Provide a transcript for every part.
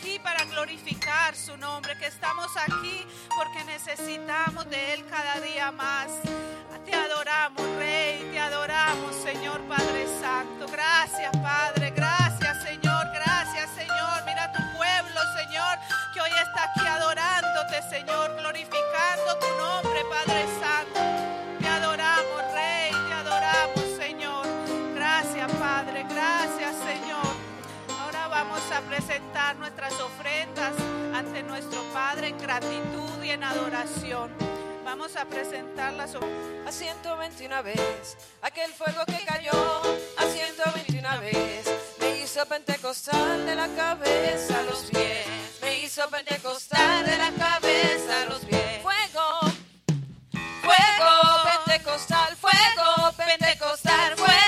aquí para glorificar su nombre, que estamos aquí porque necesitamos de Él cada día más. Te adoramos, Rey, te adoramos, Señor Padre Santo. Gracias, Padre, gracias, Señor, gracias, Señor. Mira tu pueblo, Señor, que hoy está aquí adorándote, Señor, glorificando tu nombre nuestras ofrendas ante nuestro Padre en gratitud y en adoración. Vamos a presentar las a 121 veces aquel fuego que cayó a 121 veces me hizo pentecostal de la cabeza a los pies me hizo pentecostal de la cabeza a los pies fuego fuego pentecostal fuego pentecostal fuego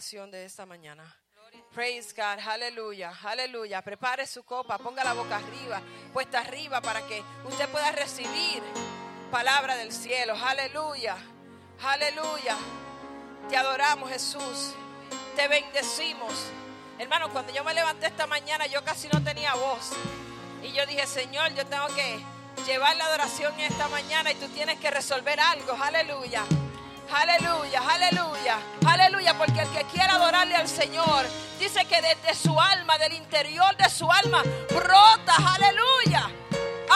predicación de esta mañana. Praise God, aleluya, aleluya. Prepare su copa, ponga la boca arriba, puesta arriba para que usted pueda recibir palabra del cielo. Aleluya, aleluya. Te adoramos, Jesús. Te bendecimos. Hermano, cuando yo me levanté esta mañana, yo casi no tenía voz. Y yo dije, Señor, yo tengo que llevar la adoración esta mañana y tú tienes que resolver algo. Aleluya. Aleluya, aleluya, aleluya, porque el que quiera adorarle al Señor, dice que desde su alma, del interior de su alma, brota, aleluya,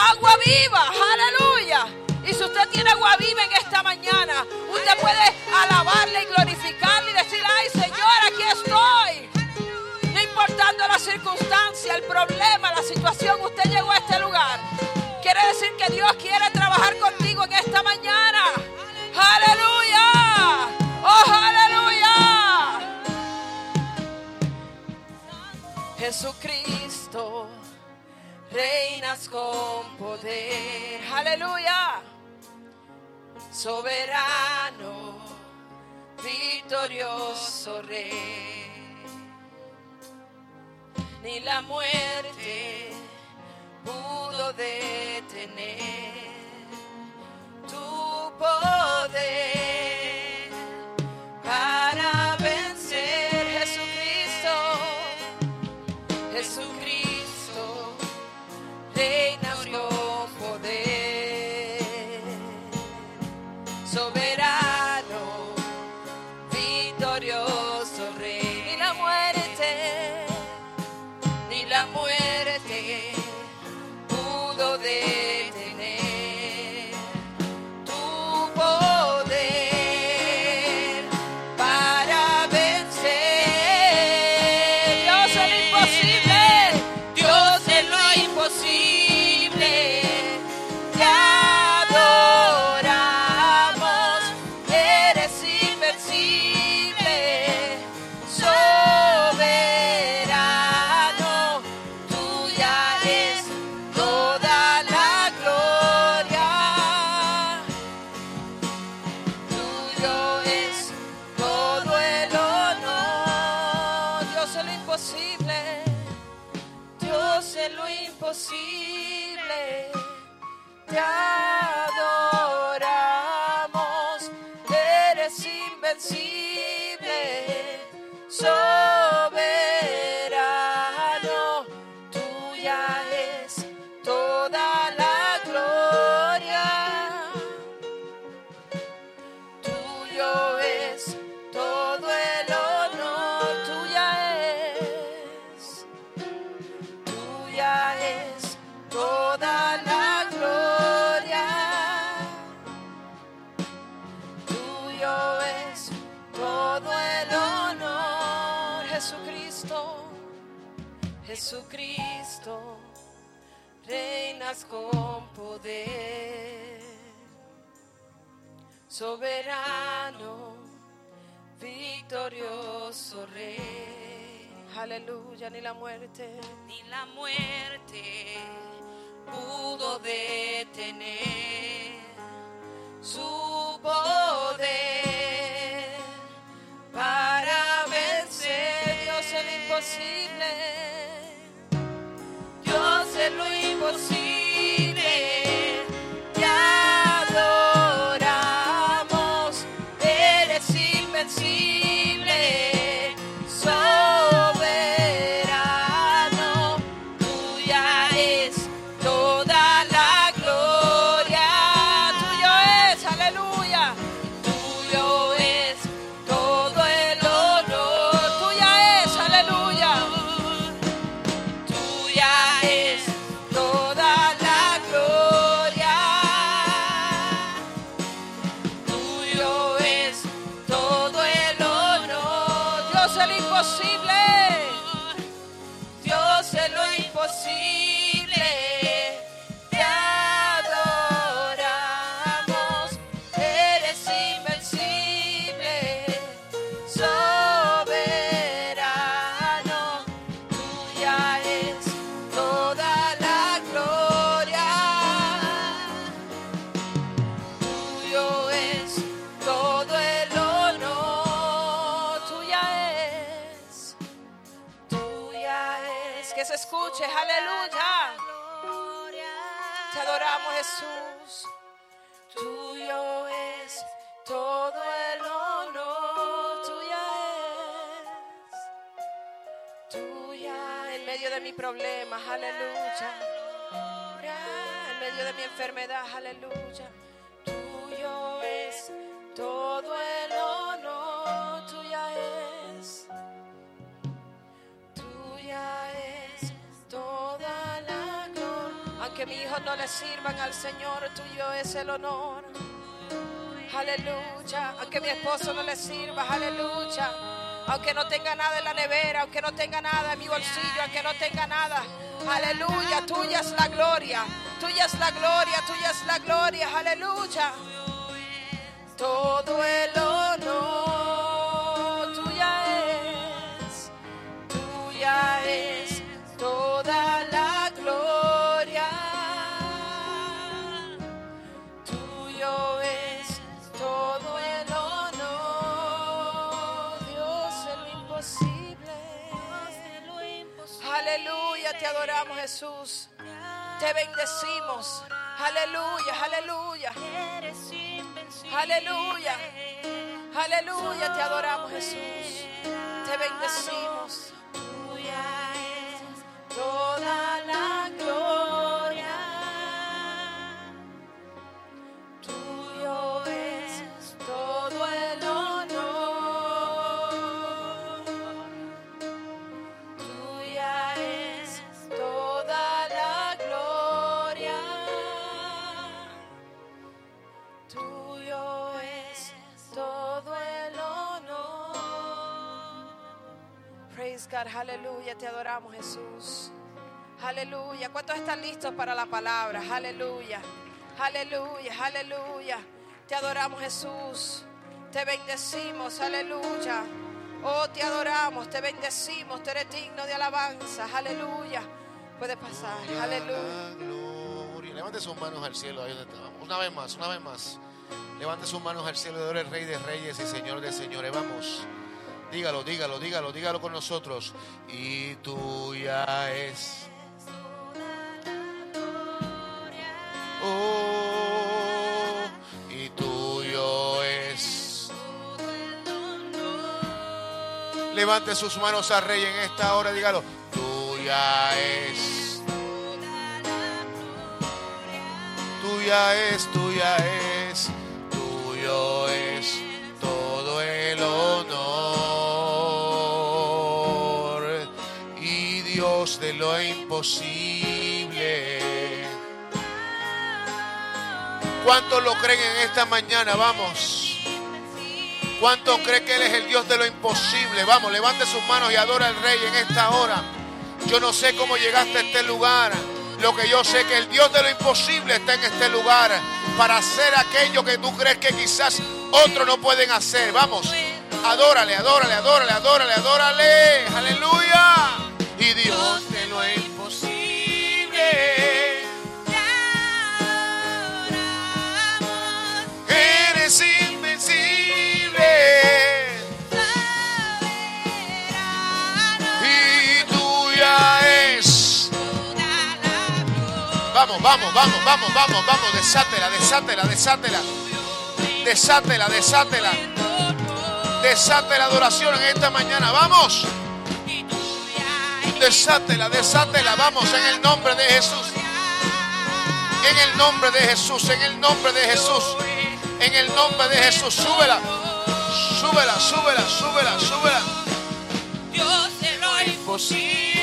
agua viva, aleluya. Y si usted tiene agua viva en esta mañana, usted puede alabarle y glorificarle y decir, ay Señor, aquí estoy. No importando la circunstancia, el problema, la situación, usted llegó a este lugar. Quiere decir que Dios quiere trabajar contigo en esta mañana. Aleluya. Oh, aleluya. Jesucristo, reinas con poder. Aleluya. Soberano, victorioso rey ni la muerte pudo detener tu poder con poder. Soberano, victorioso rey. Aleluya, ni la muerte. ni la muerte pudo detener su poder aleluya. En medio de mi enfermedad, aleluya. Tuyo es todo el honor, tuya es. Tuya es toda la gloria. Aunque mis hijos no le sirvan al Señor, tuyo es el honor. Aleluya. Aunque mi esposo no le sirva, aleluya. Aunque no tenga nada en la nevera, aunque no tenga nada en mi bolsillo, aunque no tenga nada. Aleluya, tuya es la gloria. Tuya es la gloria, tuya es la gloria. Aleluya. Todo el honor Te bendecimos. Aleluya, aleluya. Aleluya. Aleluya, te adoramos Jesús. Te bendecimos. Toda la Aleluya, te adoramos Jesús. Aleluya. ¿Cuántos están listos para la palabra? Aleluya. Aleluya, aleluya. Te adoramos Jesús. Te bendecimos, aleluya. Oh, te adoramos, te bendecimos. Tú eres digno de alabanza. Aleluya. Puedes pasar. Aleluya. Gloria. Levante sus manos al cielo, ahí donde estamos. Una vez más, una vez más. Levante sus manos al cielo, de el Rey de Reyes y Señor de Señores. Vamos. Dígalo, dígalo, dígalo, dígalo con nosotros. Y tuya es. Oh, y tuyo es. Levante sus manos al Rey en esta hora, dígalo. Tuya es. Tuya es, tuya es, tuyo es lo imposible. ¿Cuántos lo creen en esta mañana? Vamos. ¿Cuántos creen que Él es el Dios de lo imposible? Vamos, levante sus manos y adora al Rey en esta hora. Yo no sé cómo llegaste a este lugar. Lo que yo sé que el Dios de lo imposible está en este lugar para hacer aquello que tú crees que quizás otros no pueden hacer. Vamos, adórale, adórale, adórale, adórale, adórale. Aleluya. Y Dios de lo imposible. Eres invencible. Y tuya es. Vamos, vamos, vamos, vamos, vamos, vamos. Desátela, desátela, desátela. Desátela, desátela. Desate la adoración en esta mañana. Vamos. Desátela, desátela. Vamos en el nombre de Jesús. En el nombre de Jesús, en el nombre de Jesús. En el nombre de Jesús. Súbela. Súbela, súbela, súbela, súbela. Dios de lo Imposible.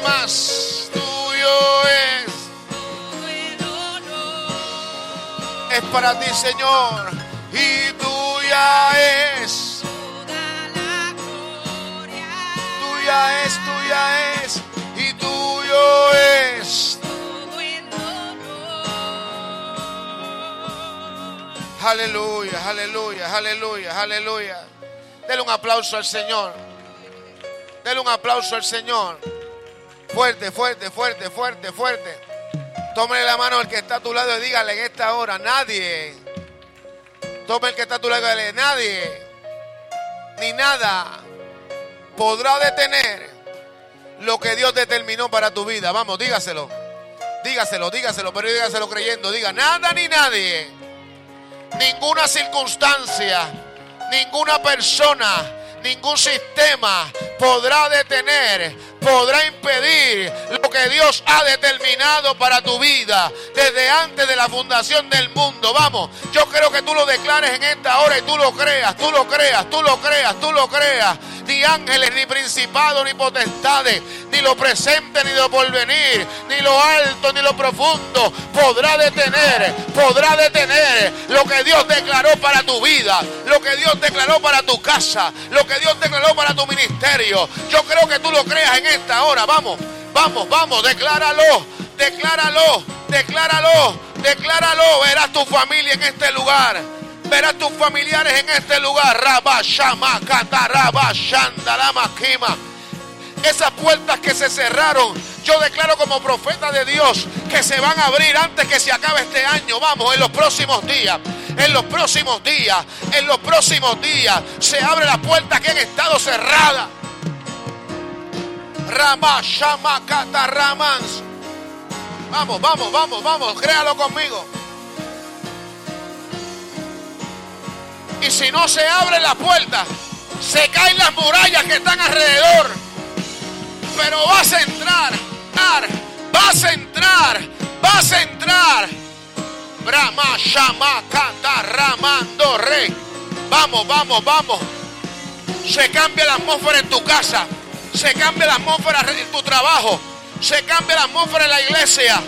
Más. Tuyo es. Es para ti, Señor. Y tuya es. Tuya es, tuya es. Y tuyo es. Aleluya, aleluya, aleluya, aleluya. Dele un aplauso al Señor. Dele un aplauso al Señor. Fuerte, fuerte, fuerte, fuerte, fuerte. Tómele la mano al que está a tu lado y dígale en esta hora, nadie. Tome el que está a tu lado y dígale, nadie, ni nada podrá detener lo que Dios determinó para tu vida. Vamos, dígaselo. Dígaselo, dígaselo, pero dígaselo creyendo. Diga, nada ni nadie, ninguna circunstancia, ninguna persona, ningún sistema podrá detener, podrá impedir lo que Dios ha determinado para tu vida desde antes de la fundación del mundo. Vamos, yo creo que tú lo declares en esta hora y tú lo creas, tú lo creas, tú lo creas, tú lo creas ni ángeles, ni principados, ni potestades, ni lo presente, ni lo porvenir, ni lo alto, ni lo profundo, podrá detener, podrá detener lo que Dios declaró para tu vida, lo que Dios declaró para tu casa, lo que Dios declaró para tu ministerio. Yo creo que tú lo creas en esta hora. Vamos, vamos, vamos, decláralo, decláralo, decláralo, decláralo. Verás tu familia en este lugar verás tus familiares en este lugar. Esas puertas que se cerraron, yo declaro como profeta de Dios que se van a abrir antes que se acabe este año. Vamos, en los próximos días. En los próximos días, en los próximos días, se abre la puerta que han estado cerrada. Ramans. Vamos, vamos, vamos, vamos, créalo conmigo. Y si no se abre la puerta, se caen las murallas que están alrededor. Pero vas a entrar, vas a entrar, vas a entrar. Brahma, Shama, Kata, Ramando, Rey. Vamos, vamos, vamos. Se cambia la atmósfera en tu casa. Se cambia la atmósfera en tu trabajo. Se cambia la atmósfera en la iglesia.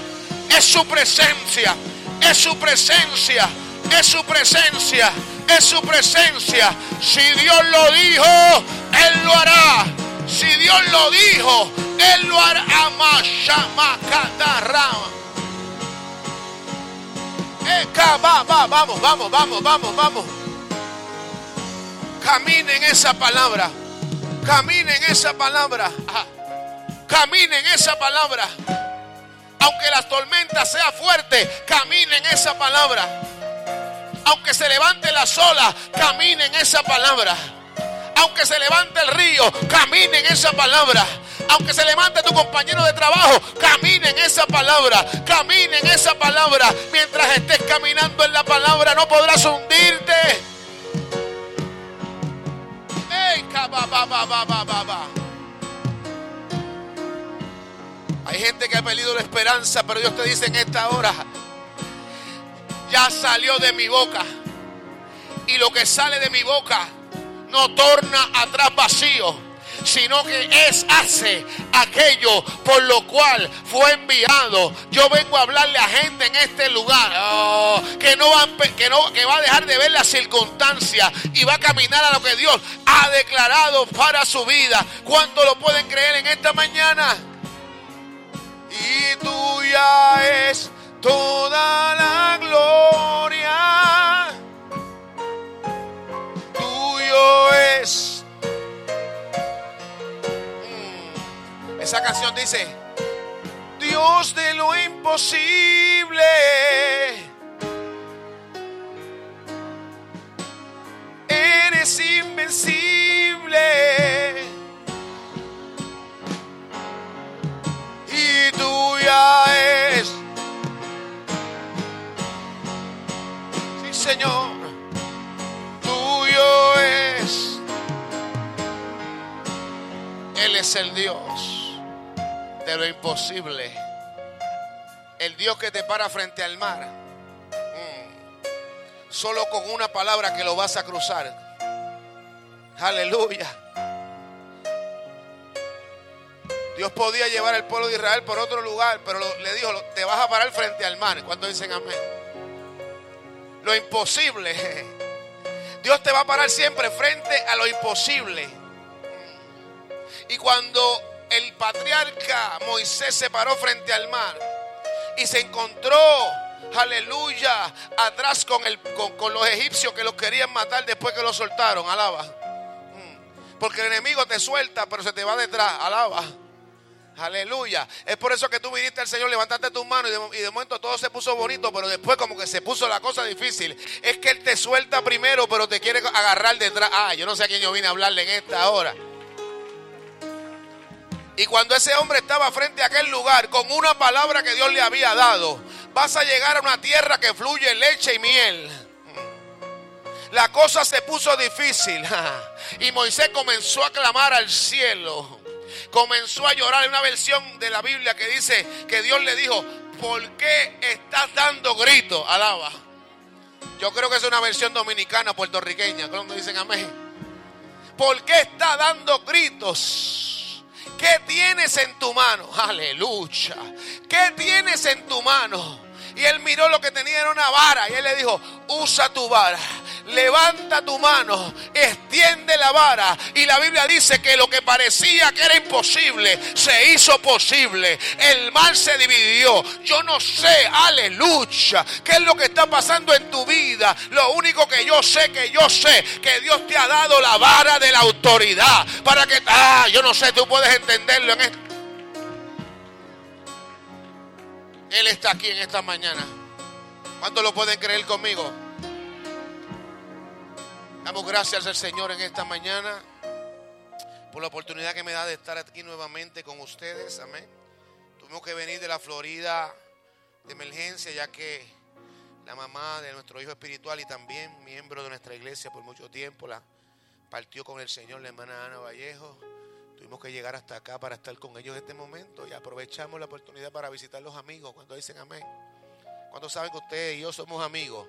Es su presencia. Es su presencia. Es su presencia es su presencia. Si Dios lo dijo, Él lo hará. Si Dios lo dijo, Él lo hará. Vamos, vamos, vamos, vamos, vamos. Caminen esa palabra. Caminen esa palabra. Caminen esa palabra. Aunque la tormenta sea fuerte, caminen esa palabra. Aunque se levante la sola, camine en esa palabra. Aunque se levante el río, camine en esa palabra. Aunque se levante tu compañero de trabajo, camine en esa palabra. Camine en esa palabra. Mientras estés caminando en la palabra, no podrás hundirte. Hay gente que ha perdido la esperanza, pero Dios te dice en esta hora, ya salió de mi boca. Y lo que sale de mi boca no torna atrás vacío, sino que es, hace aquello por lo cual fue enviado. Yo vengo a hablarle a gente en este lugar oh, que, no va, que, va a dejar de ver las circunstancias y va a caminar a lo que Dios ha declarado para su vida. ¿Cuánto lo pueden creer en esta mañana? Y tuya es toda la gloria. Esa canción dice, Dios de lo imposible. Eres invencible. Y tuya es Señor, tuyo es. Él es el Dios de lo imposible. El Dios que te para frente al mar. Mm. Solo con una palabra que lo vas a cruzar. Aleluya. Dios podía llevar al pueblo de Israel por otro lugar, pero le dijo, te vas a parar frente al mar. ¿Cuántos dicen amén? lo imposible. Dios te va a parar siempre frente a lo imposible. Y cuando el patriarca Moisés se paró frente al mar y se encontró, aleluya, atrás con, los egipcios que los querían matar después que los soltaron, alaba. Mm. Porque el enemigo te suelta, pero se te va detrás. Alaba. Aleluya. Es por eso que tú viniste al Señor, levantaste tus manos y de, momento todo se puso bonito, pero después como que se puso la cosa difícil. Es que Él te suelta primero, pero te quiere agarrar detrás. Ah, yo no sé a quién yo vine a hablarle en esta hora. Y cuando ese hombre estaba frente a aquel lugar con una palabra que Dios le había dado, vas a llegar a una tierra que fluye leche y miel. La cosa se puso difícil y Moisés comenzó a clamar al cielo comenzó a llorar. en una versión de la Biblia que dice que Dios le dijo, ¿por qué estás dando gritos? Alaba. Yo creo que es una versión dominicana, puertorriqueña. ¿Cómo dicen amén? ¿Por qué estás dando gritos? ¿Qué tienes en tu mano? Aleluya. ¿Qué tienes en tu mano? Y él miró lo que tenía en una vara y él le dijo, usa tu vara levanta tu mano, extiende la vara. Y la Biblia dice que lo que parecía que era imposible, se hizo posible. El mal se dividió. Yo no sé, aleluya, qué es lo que está pasando en tu vida. Lo único que yo sé, que yo sé, que Dios te ha dado la vara de la autoridad. Para que, ah, yo no sé, tú puedes entenderlo en esto. Él está aquí en esta mañana. ¿Cuántos lo pueden creer conmigo? Damos gracias al Señor en esta mañana por la oportunidad que me da de estar aquí nuevamente con ustedes. Amén. Tuvimos que venir de la Florida de emergencia ya que la mamá de nuestro hijo espiritual y también miembro de nuestra iglesia por mucho tiempo la partió con el Señor, la hermana Ana Vallejo. Tuvimos que llegar hasta acá para estar con ellos en este momento y aprovechamos la oportunidad para visitar los amigos cuando dicen amén. Cuando saben que ustedes y yo somos amigos?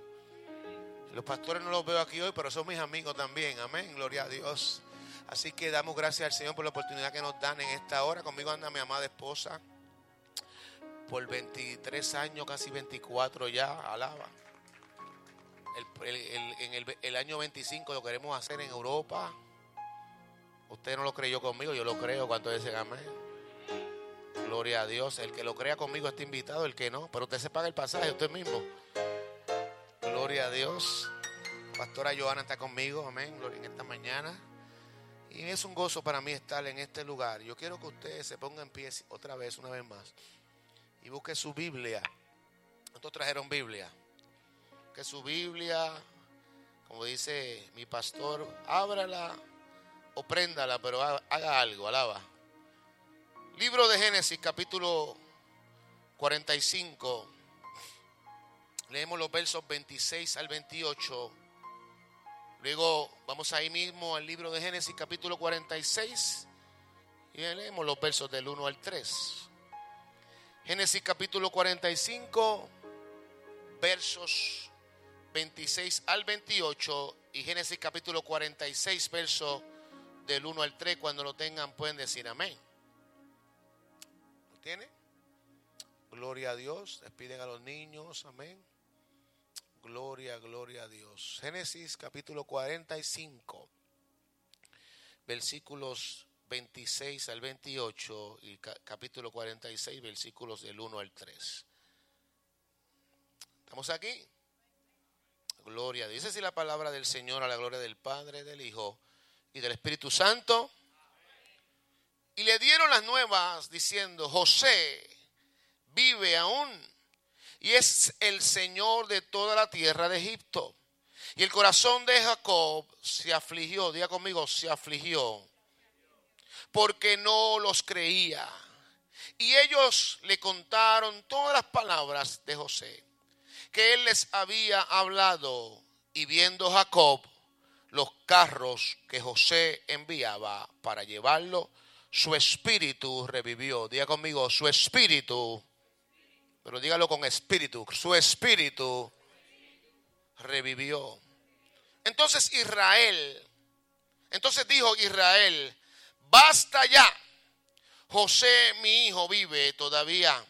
Los pastores no los veo aquí hoy, pero son mis amigos también. Amén. Gloria a Dios. Así que damos gracias al Señor por la oportunidad que nos dan en esta hora. Conmigo anda mi amada esposa. Por 23 años, casi 24 ya. Alaba. en el, el, año 25 lo queremos hacer en Europa. Usted no lo creyó conmigo, yo lo creo. cuando dicen amén? Gloria a Dios. El que lo crea conmigo está invitado, el que no. Pero usted se paga el pasaje, usted mismo. Gloria a Dios. Pastora Joana está conmigo, amén, gloria en esta mañana. Y es un gozo para mí estar en este lugar. Yo quiero que ustedes se pongan en pie otra vez, una vez más. Y busque su Biblia. ¿Cuántos trajeron Biblia? Que su Biblia, como dice mi pastor, ábrala o pero haga algo, alaba. Libro de Génesis, capítulo 45 Leemos los versos 26 al 28. Luego vamos ahí mismo al libro de Génesis capítulo 46 y leemos los versos del 1 al 3. Génesis capítulo 45, versos 26 al 28 y Génesis capítulo 46, versos del 1 al 3. Cuando lo tengan pueden decir amén. ¿Lo tiene? Gloria a Dios. Despiden a los niños. Amén. Gloria, gloria a Dios. Génesis capítulo 45, versículos 26 al 28 y capítulo 46, versículos del 1 al 3. ¿Estamos aquí? Gloria. Dice si la palabra del Señor a la gloria del Padre, del Hijo y del Espíritu Santo. Y le dieron las nuevas diciendo, José vive aún y es el Señor de toda la tierra de Egipto. Y el corazón de Jacob se afligió, diga conmigo, se afligió, porque no los creía. Y ellos le contaron todas las palabras de José, que él les había hablado, y viendo Jacob los carros que José enviaba para llevarlo, su espíritu revivió. Diga conmigo, su espíritu pero dígalo con espíritu. Su espíritu revivió. Entonces Israel, entonces dijo Israel, basta ya. José, mi hijo, vive todavía.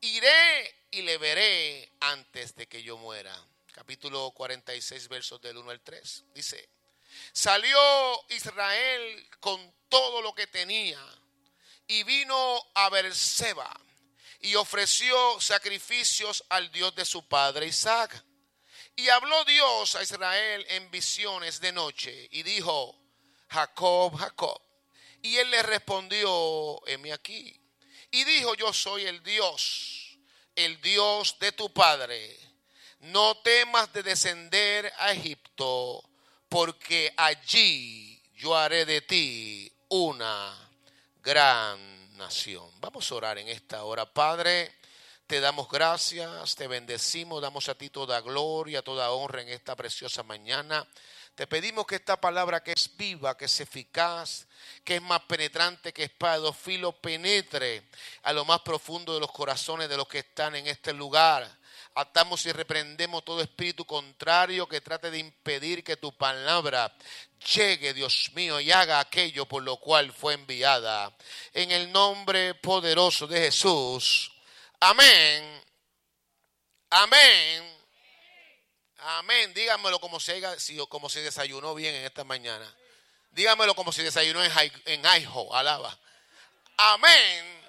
Iré y le veré antes de que yo muera. Capítulo 46, versos del 1 al 3. Dice, salió Israel con todo lo que tenía y vino a Berseba y ofreció sacrificios al Dios de su padre Isaac. Y habló Dios a Israel en visiones de noche y dijo, Jacob, Jacob. Y él le respondió, heme aquí. Y dijo, yo soy el Dios, el Dios de tu padre. No temas de descender a Egipto, porque allí yo haré de ti una gran nación. Vamos a orar en esta hora, Padre. Te damos gracias, te bendecimos, damos a ti toda gloria, toda honra en esta preciosa mañana. Te pedimos que esta palabra que es viva, que es eficaz, que es más penetrante que espada de filo, penetre a lo más profundo de los corazones de los que están en este lugar. Atamos y reprendemos todo espíritu contrario que trate de impedir que tu palabra llegue, Dios mío, y haga aquello por lo cual fue enviada. En el nombre poderoso de Jesús. Amén. Amén. Amén. Dígamelo como se, como se desayunó bien en esta mañana. Dígamelo como si desayunó en, en alaba. Amén.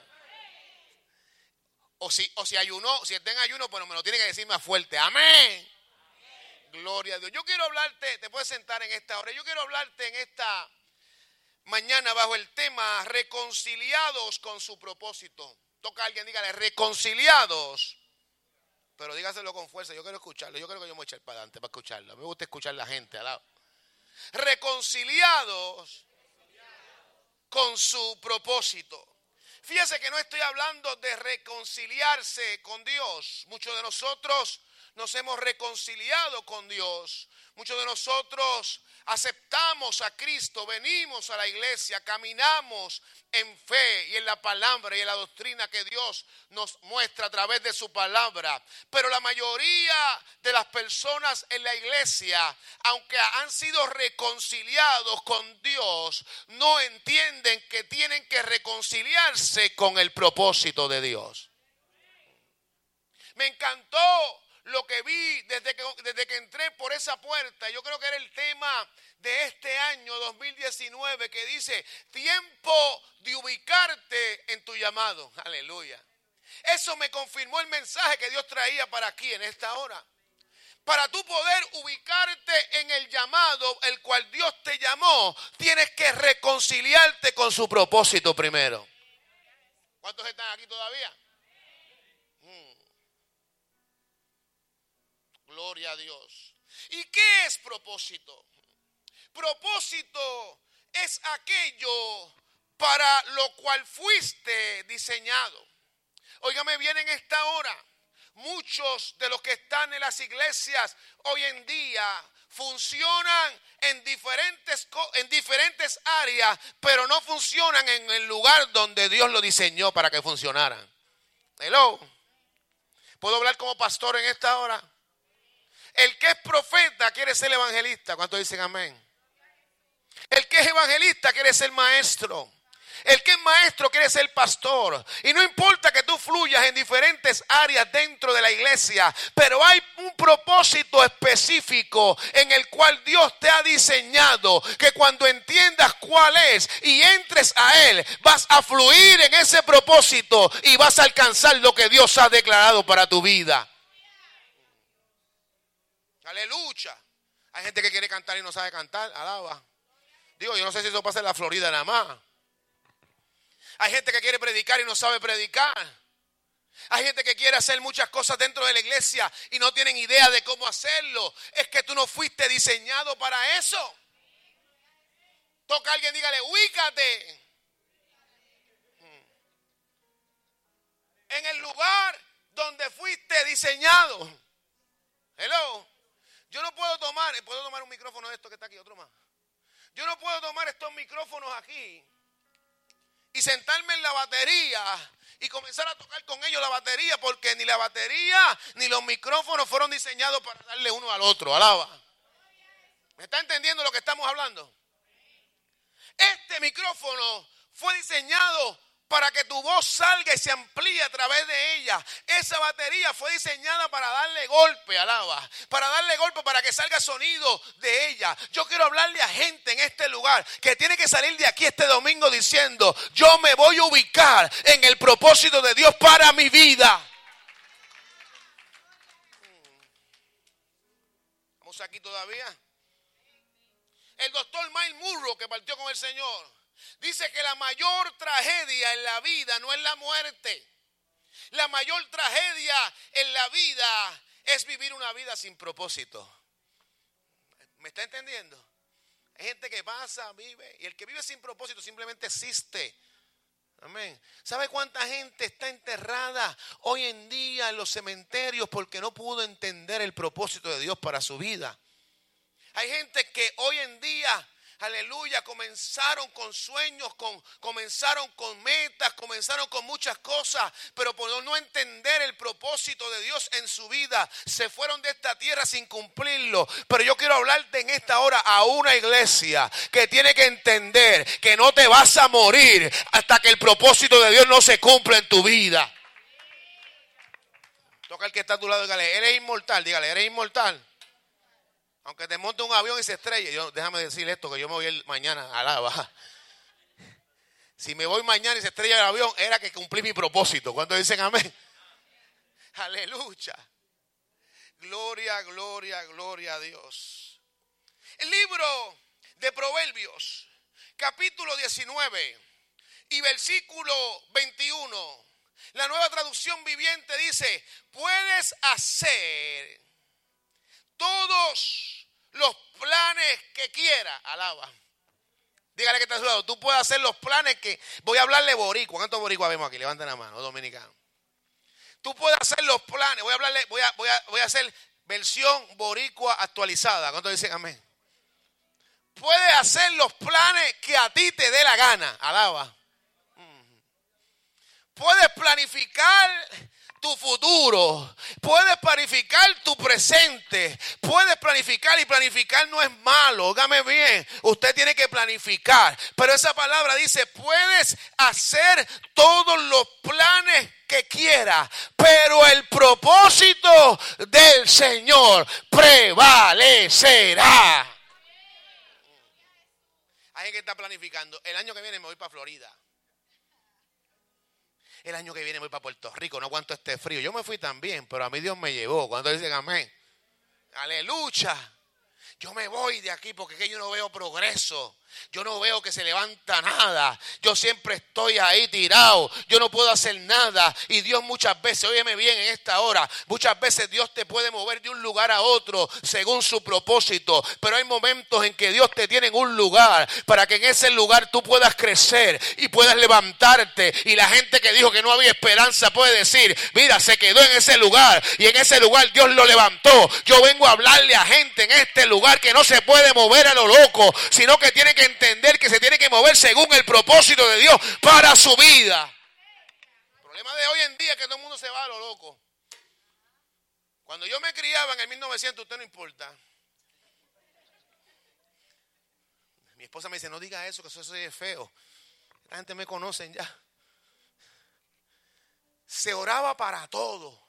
O si, o si ayunó, si está en ayuno, pero me lo tiene que decir más fuerte. Amén. Gloria a Dios. Yo quiero hablarte, te puedes sentar en esta hora. Yo quiero hablarte en esta mañana bajo el tema reconciliados con su propósito. Toca a alguien, dígale, reconciliados pero dígaselo con fuerza, yo quiero escucharlo. Yo creo que yo me voy a echar para adelante para escucharlo. Me gusta escuchar a la gente. Reconciliados con su propósito. Fíjese que no estoy hablando de reconciliarse con Dios. Muchos de nosotros nos hemos reconciliado con Dios. Muchos de nosotros aceptamos a Cristo, venimos a la iglesia, caminamos en fe y en la palabra y en la doctrina que Dios nos muestra a través de su palabra. Pero la mayoría de las personas en la iglesia, aunque han sido reconciliados con Dios, no entienden que tienen que reconciliarse con el propósito de Dios. Me encantó lo que vi desde que, desde que entré por esa puerta, yo creo que era el tema de este año 2019 que dice, tiempo de ubicarte en tu llamado. Aleluya. Eso me confirmó el mensaje que Dios traía para aquí en esta hora. Para tú poder ubicarte en el llamado el cual Dios te llamó, tienes que reconciliarte con su propósito primero. ¿Cuántos están aquí todavía? Gloria a Dios. ¿Y qué es propósito? Propósito es aquello para lo cual fuiste diseñado. Óigame bien en esta hora. Muchos de los que están en las iglesias hoy en día funcionan en diferentes, en diferentes áreas, pero no funcionan en el lugar donde Dios lo diseñó para que funcionaran. Hello. ¿Puedo hablar como pastor en esta hora? El que es profeta quiere ser evangelista. ¿Cuántos dicen amén? El que es evangelista quiere ser maestro. El que es maestro quiere ser pastor. Y no importa que tú fluyas en diferentes áreas dentro de la iglesia, pero hay un propósito específico en el cual Dios te ha diseñado, que cuando entiendas cuál es y entres a Él, vas a fluir en ese propósito y vas a alcanzar lo que Dios ha declarado para tu vida. Aleluya. Hay gente que quiere cantar y no sabe cantar. Alaba. Digo, yo no sé si eso pasa en la Florida nada más. Hay gente que quiere predicar y no sabe predicar. Hay gente que quiere hacer muchas cosas dentro de la iglesia y no tienen idea de cómo hacerlo. Es que tú no fuiste diseñado para eso. Toca a alguien, dígale, ubícate. En el lugar donde fuiste diseñado. Hello. Yo no puedo tomar, puedo tomar un micrófono de esto que está aquí, otro más. Yo no puedo tomar estos micrófonos aquí y sentarme en la batería y comenzar a tocar con ellos la batería, porque ni la batería ni los micrófonos fueron diseñados para darle uno al otro. Alaba. ¿Me está entendiendo lo que estamos hablando? Este micrófono fue diseñado para que tu voz salga y se amplíe a través de ella. Esa batería fue diseñada para darle golpe, alaba, para darle golpe para que salga sonido de ella. Yo quiero hablarle a gente en este lugar que tiene que salir de aquí este domingo diciendo, yo me voy a ubicar en el propósito de Dios para mi vida. ¿Estamos aquí todavía? el doctor Miles Murro, que partió con el Señor, dice que la mayor tragedia en la vida no es la muerte. La mayor tragedia en la vida es vivir una vida sin propósito. ¿Me está entendiendo? Hay gente que pasa, vive, y el que vive sin propósito simplemente existe. Amén. ¿Sabe cuánta gente está enterrada hoy en día en los cementerios porque no pudo entender el propósito de Dios para su vida? Hay gente que hoy en día aleluya, comenzaron con sueños, con, comenzaron con metas, comenzaron con muchas cosas, pero por no entender el propósito de Dios en su vida, se fueron de esta tierra sin cumplirlo. Pero yo quiero hablarte en esta hora a una iglesia que tiene que entender que no te vas a morir hasta que el propósito de Dios no se cumpla en tu vida. Toca el que está a tu lado, dígale, eres inmortal, dígale, eres inmortal. Aunque te monte un avión y se estrelle, yo, déjame decir esto, que yo me voy mañana a la baja. Si me voy mañana y se estrella el avión, era que cumplí mi propósito. ¿Cuántos dicen amén? Aleluya. Gloria, gloria, gloria a Dios. El libro de Proverbios, capítulo 19 y versículo 21. La nueva traducción viviente dice, puedes hacer todos los planes que quiera. Alaba. Dígale que está a su lado. Tú puedes hacer los planes que. Voy a hablarle boricua. ¿Cuántos boricuas vemos aquí? Levanten la mano, dominicanos. Tú puedes hacer los planes. Voy a hablarle, voy a, voy a, voy a hacer versión boricua actualizada. ¿Cuántos dicen amén? Puedes hacer los planes que a ti te dé la gana. Alaba. Puedes planificar tu futuro, puedes planificar tu presente, puedes planificar y planificar no es malo, ógame bien, usted tiene que planificar, pero esa palabra dice, puedes hacer todos los planes que quiera, pero el propósito del Señor prevalecerá. Hay que está planificando, el año que viene me voy para Florida. El año que viene voy para Puerto Rico, no aguanto este frío. Yo me fui también, pero a mí Dios me llevó. Cuando dicen amén. Aleluya. Yo me voy de aquí porque yo no veo progreso. Yo no veo que se levanta nada. Yo siempre estoy ahí tirado. Yo no puedo hacer nada. Y Dios muchas veces, óyeme bien en esta hora, muchas veces Dios te puede mover de un lugar a otro según su propósito. Pero hay momentos en que Dios te tiene en un lugar para que en ese lugar tú puedas crecer y puedas levantarte. Y la gente que dijo que no había esperanza puede decir, mira, se quedó en ese lugar. Y en ese lugar Dios lo levantó. Yo vengo a hablarle a gente en este lugar que no se puede mover a lo loco, sino que tiene que entender que se tiene que mover según el propósito de Dios para su vida. El problema de hoy en día es que todo el mundo se va a lo loco. Cuando yo me criaba en el 1900, usted no importa. Mi esposa me dice, no diga eso, que eso es feo. La gente me conocen ya. Se oraba para todo.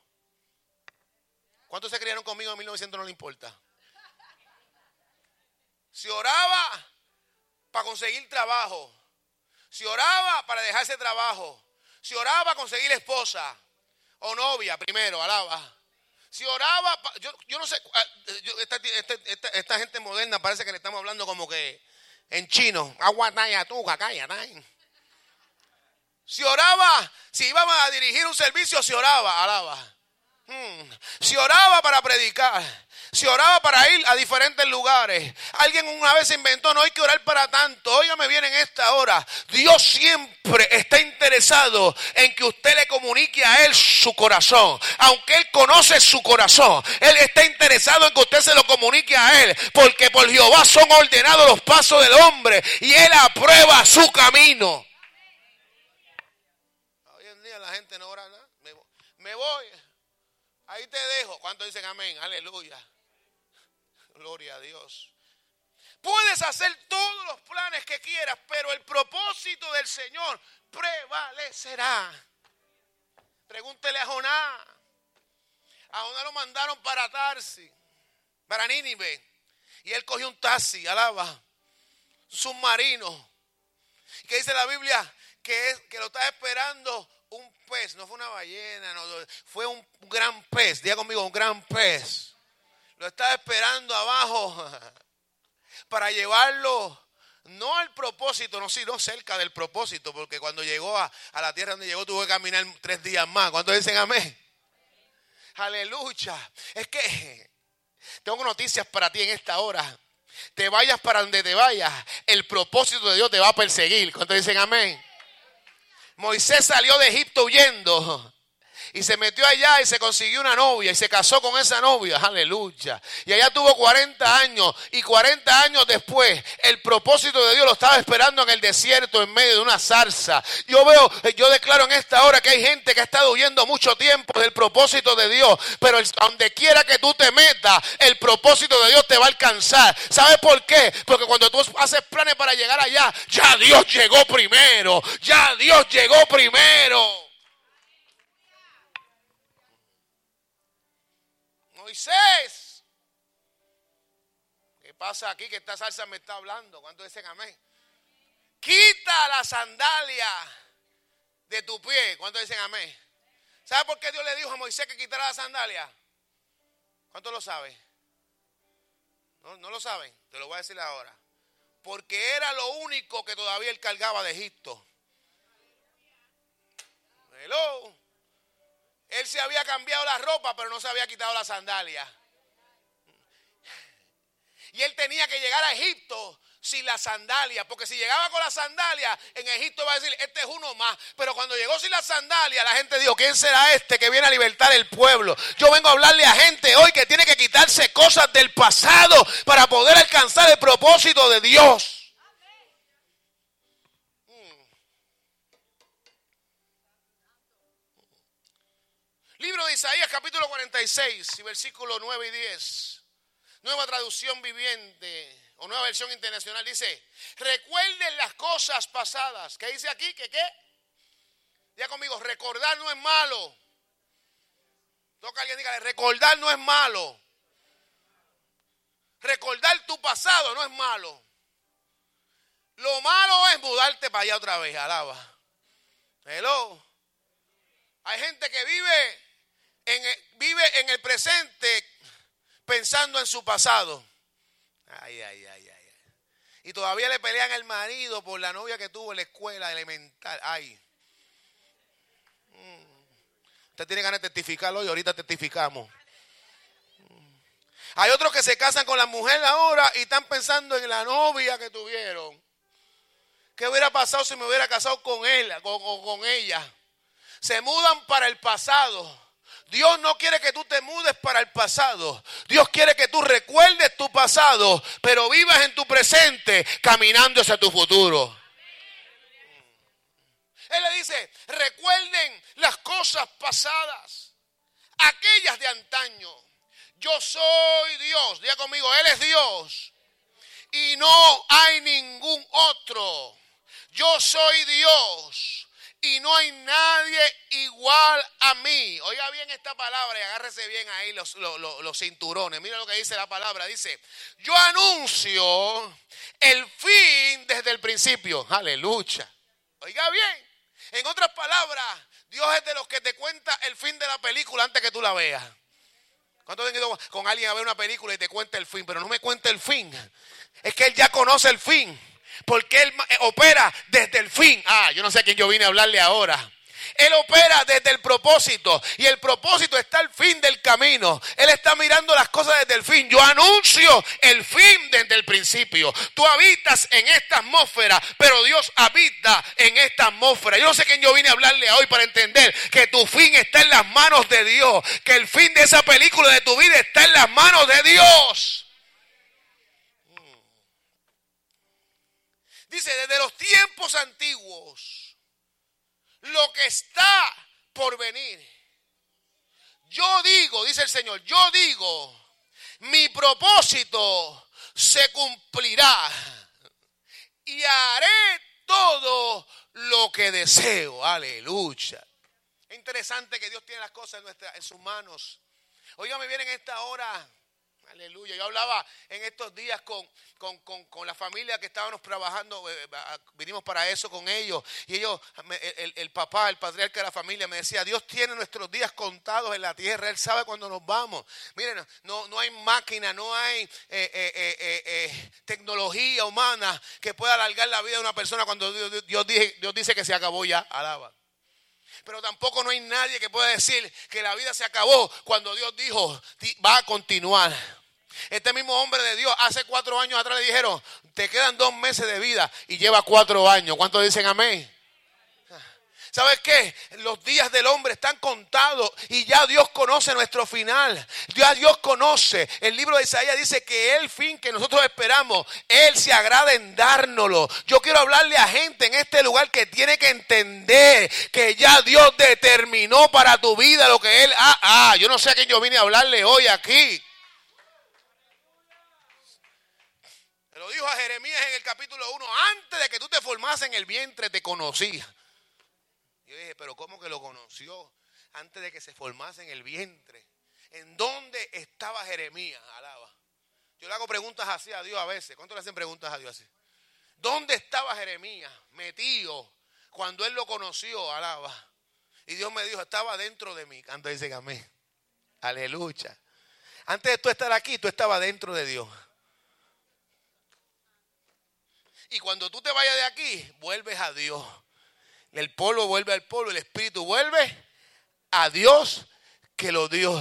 ¿Cuántos se criaron conmigo en 1900? No le importa. Se oraba para conseguir trabajo. Si oraba para dejarse trabajo. Si oraba para conseguir esposa o novia primero, alaba. Si oraba, yo, yo no sé, ah, esta, esta, gente moderna parece que le estamos hablando como que en chino. Aguataya tu, Si oraba, si íbamos a dirigir un servicio, si oraba, alaba. Hmm. Si oraba para predicar, si oraba para ir a diferentes lugares. Alguien una vez inventó, no hay que orar para tanto. Óigame bien en esta hora. Dios siempre está interesado en que usted le comunique a Él su corazón. Aunque Él conoce su corazón, Él está interesado en que usted se lo comunique a Él. Porque por Jehová son ordenados los pasos del hombre y Él aprueba su camino. Hoy en día la gente no ora nada. Me voy. Ahí te dejo. ¿Cuántos dicen amén? Aleluya. Gloria a Dios. Puedes hacer todos los planes que quieras, pero el propósito del Señor prevalecerá. Pregúntele a Jonás. A Jonás lo mandaron para Tarsi, para Nínive. Y él cogió un taxi, alaba, submarino. ¿Qué dice la Biblia? Que, es, que lo está esperando un pez, no fue una ballena, no, fue un gran pez, diga conmigo, un gran pez. Lo estaba esperando abajo. para llevarlo no al propósito, no, sino cerca del propósito, porque cuando llegó a, a la tierra donde llegó tuvo que caminar tres días más. ¿Cuántos dicen amén? Aleluya. Es que tengo noticias para ti en esta hora. Te vayas para donde te vayas, el propósito de Dios te va a perseguir. ¿Cuántos dicen amén? Moisés salió de Egipto huyendo y se metió allá y se consiguió una novia y se casó con esa novia, aleluya. Y allá tuvo 40 años y 40 años después el propósito de Dios lo estaba esperando en el desierto en medio de una zarza. Yo veo, yo declaro en esta hora que hay gente que ha estado huyendo mucho tiempo del propósito de Dios, pero donde quiera que tú te metas, el propósito de Dios te va a alcanzar. ¿Sabes por qué? Porque cuando tú haces planes para llegar allá, ya Dios llegó primero, ya Dios llegó primero. Moisés. ¿Qué pasa aquí que esta salsa me está hablando? ¿Cuánto dicen amén? Quita la sandalia de tu pie. ¿Cuánto dicen amén? ¿Sabe por qué Dios le dijo a Moisés que quitara la sandalia? ¿Cuánto lo sabe? ¿No, ¿No lo saben? Te lo voy a decir ahora. Porque era lo único que todavía él cargaba de Egipto. Hello. Él se había cambiado la ropa, pero no se había quitado la sandalia. Y él tenía que llegar a Egipto sin la sandalia, porque si llegaba con la sandalia, en Egipto va a decir, este es uno más. Pero cuando llegó sin la sandalia, la gente dijo, ¿quién será este que viene a libertar el pueblo? Yo vengo a hablarle a gente hoy que tiene que quitarse cosas del pasado para poder alcanzar el propósito de Dios. Libro de Isaías capítulo 46 y versículo 9 y 10. Nueva traducción viviente o nueva versión internacional dice, recuerden las cosas pasadas. ¿Qué dice aquí? ¿Que qué? Diga conmigo, recordar no es malo. Toca a alguien diga, recordar no es malo. Recordar tu pasado no es malo. Lo malo es mudarte para allá otra vez, alaba. Hello. Hay gente que vive vive en el presente pensando en su pasado. Ay, ay, ay, ay. Y todavía le pelean al marido por la novia que tuvo en la escuela elemental. Ay. Mm. Usted tiene ganas de testificarlo y ahorita testificamos. Mm. Hay otros que se casan con la mujer ahora y están pensando en la novia que tuvieron. ¿Qué hubiera pasado si me hubiera casado con él o con ella? Se mudan para el pasado Dios no quiere que tú te mudes para el pasado. Dios quiere que tú recuerdes tu pasado, pero vivas en tu presente caminando hacia tu futuro. Él le dice, recuerden las cosas pasadas, aquellas de antaño. Yo soy Dios, diga conmigo, Él es Dios. Y no hay ningún otro. Yo soy Dios y no hay nadie igual a mí. Oiga bien esta palabra y agárrese bien ahí los, cinturones. Mira lo que dice la palabra. Dice, yo anuncio el fin desde el principio. Aleluya. Oiga bien. En otras palabras, Dios es de los que te cuenta el fin de la película antes que tú la veas. ¿Cuánto han ido con alguien a ver una película y te cuenta el fin? Pero no me cuenta el fin. Es que Él ya conoce el fin. Porque Él eh, opera desde el fin. Ah, yo no sé a quién yo vine a hablarle ahora. Él opera desde el propósito y el propósito está al fin del camino. Él está mirando las cosas desde el fin. Yo anuncio el fin desde el principio. Tú habitas en esta atmósfera, pero Dios habita en esta atmósfera. Yo no sé quién yo vine a hablarle hoy para entender que tu fin está en las manos de Dios, que el fin de esa película de tu vida está en las manos de Dios. Dice, desde los tiempos antiguos, lo que está por venir. Yo digo, dice el Señor, yo digo, mi propósito se cumplirá y haré todo lo que deseo. Aleluya. Es interesante que Dios tiene las cosas en, nuestra, en sus manos. Óigame bien en esta hora. Aleluya. Yo hablaba en estos días con, con, la familia que estábamos trabajando, eh, vinimos para eso con ellos. Y ellos, el, papá, el patriarca de la familia, me decía, Dios tiene nuestros días contados en la tierra, Él sabe cuándo nos vamos. Miren, no, no hay máquina, no hay eh, eh, tecnología humana que pueda alargar la vida de una persona cuando Dios, Dios, Dios dice que se acabó ya. Alaba. Pero tampoco no hay nadie que pueda decir que la vida se acabó cuando Dios dijo, va a continuar. Este mismo hombre de Dios hace cuatro años atrás le dijeron, te quedan dos meses de vida y lleva cuatro años. ¿Cuántos dicen amén? ¿Sabes qué? Los días del hombre están contados y ya Dios conoce nuestro final. Ya Dios conoce. El libro de Isaías dice que el fin que nosotros esperamos, Él se agrada en dárnoslo. Yo quiero hablarle a gente en este lugar que tiene que entender que ya Dios determinó para tu vida lo que Él ha. Ah, yo no sé a quién yo vine a hablarle hoy aquí. Dijo a Jeremías en el capítulo 1, antes de que tú te formas en el vientre te conocía. Yo dije, pero ¿cómo que lo conoció? Antes de que se formase en el vientre. ¿En dónde estaba Jeremías? Alaba. Yo le hago preguntas así a Dios a veces. ¿Cuánto le hacen preguntas a Dios así? ¿Dónde estaba Jeremías? Metido. Cuando él lo conoció, alaba. Y Dios me dijo, estaba dentro de mí. Canto dice amén. Aleluya. Antes de tú estar aquí, tú estabas dentro de Dios. Y cuando tú te vayas de aquí, vuelves a Dios. El polvo vuelve al polvo, el espíritu vuelve a Dios que lo dio.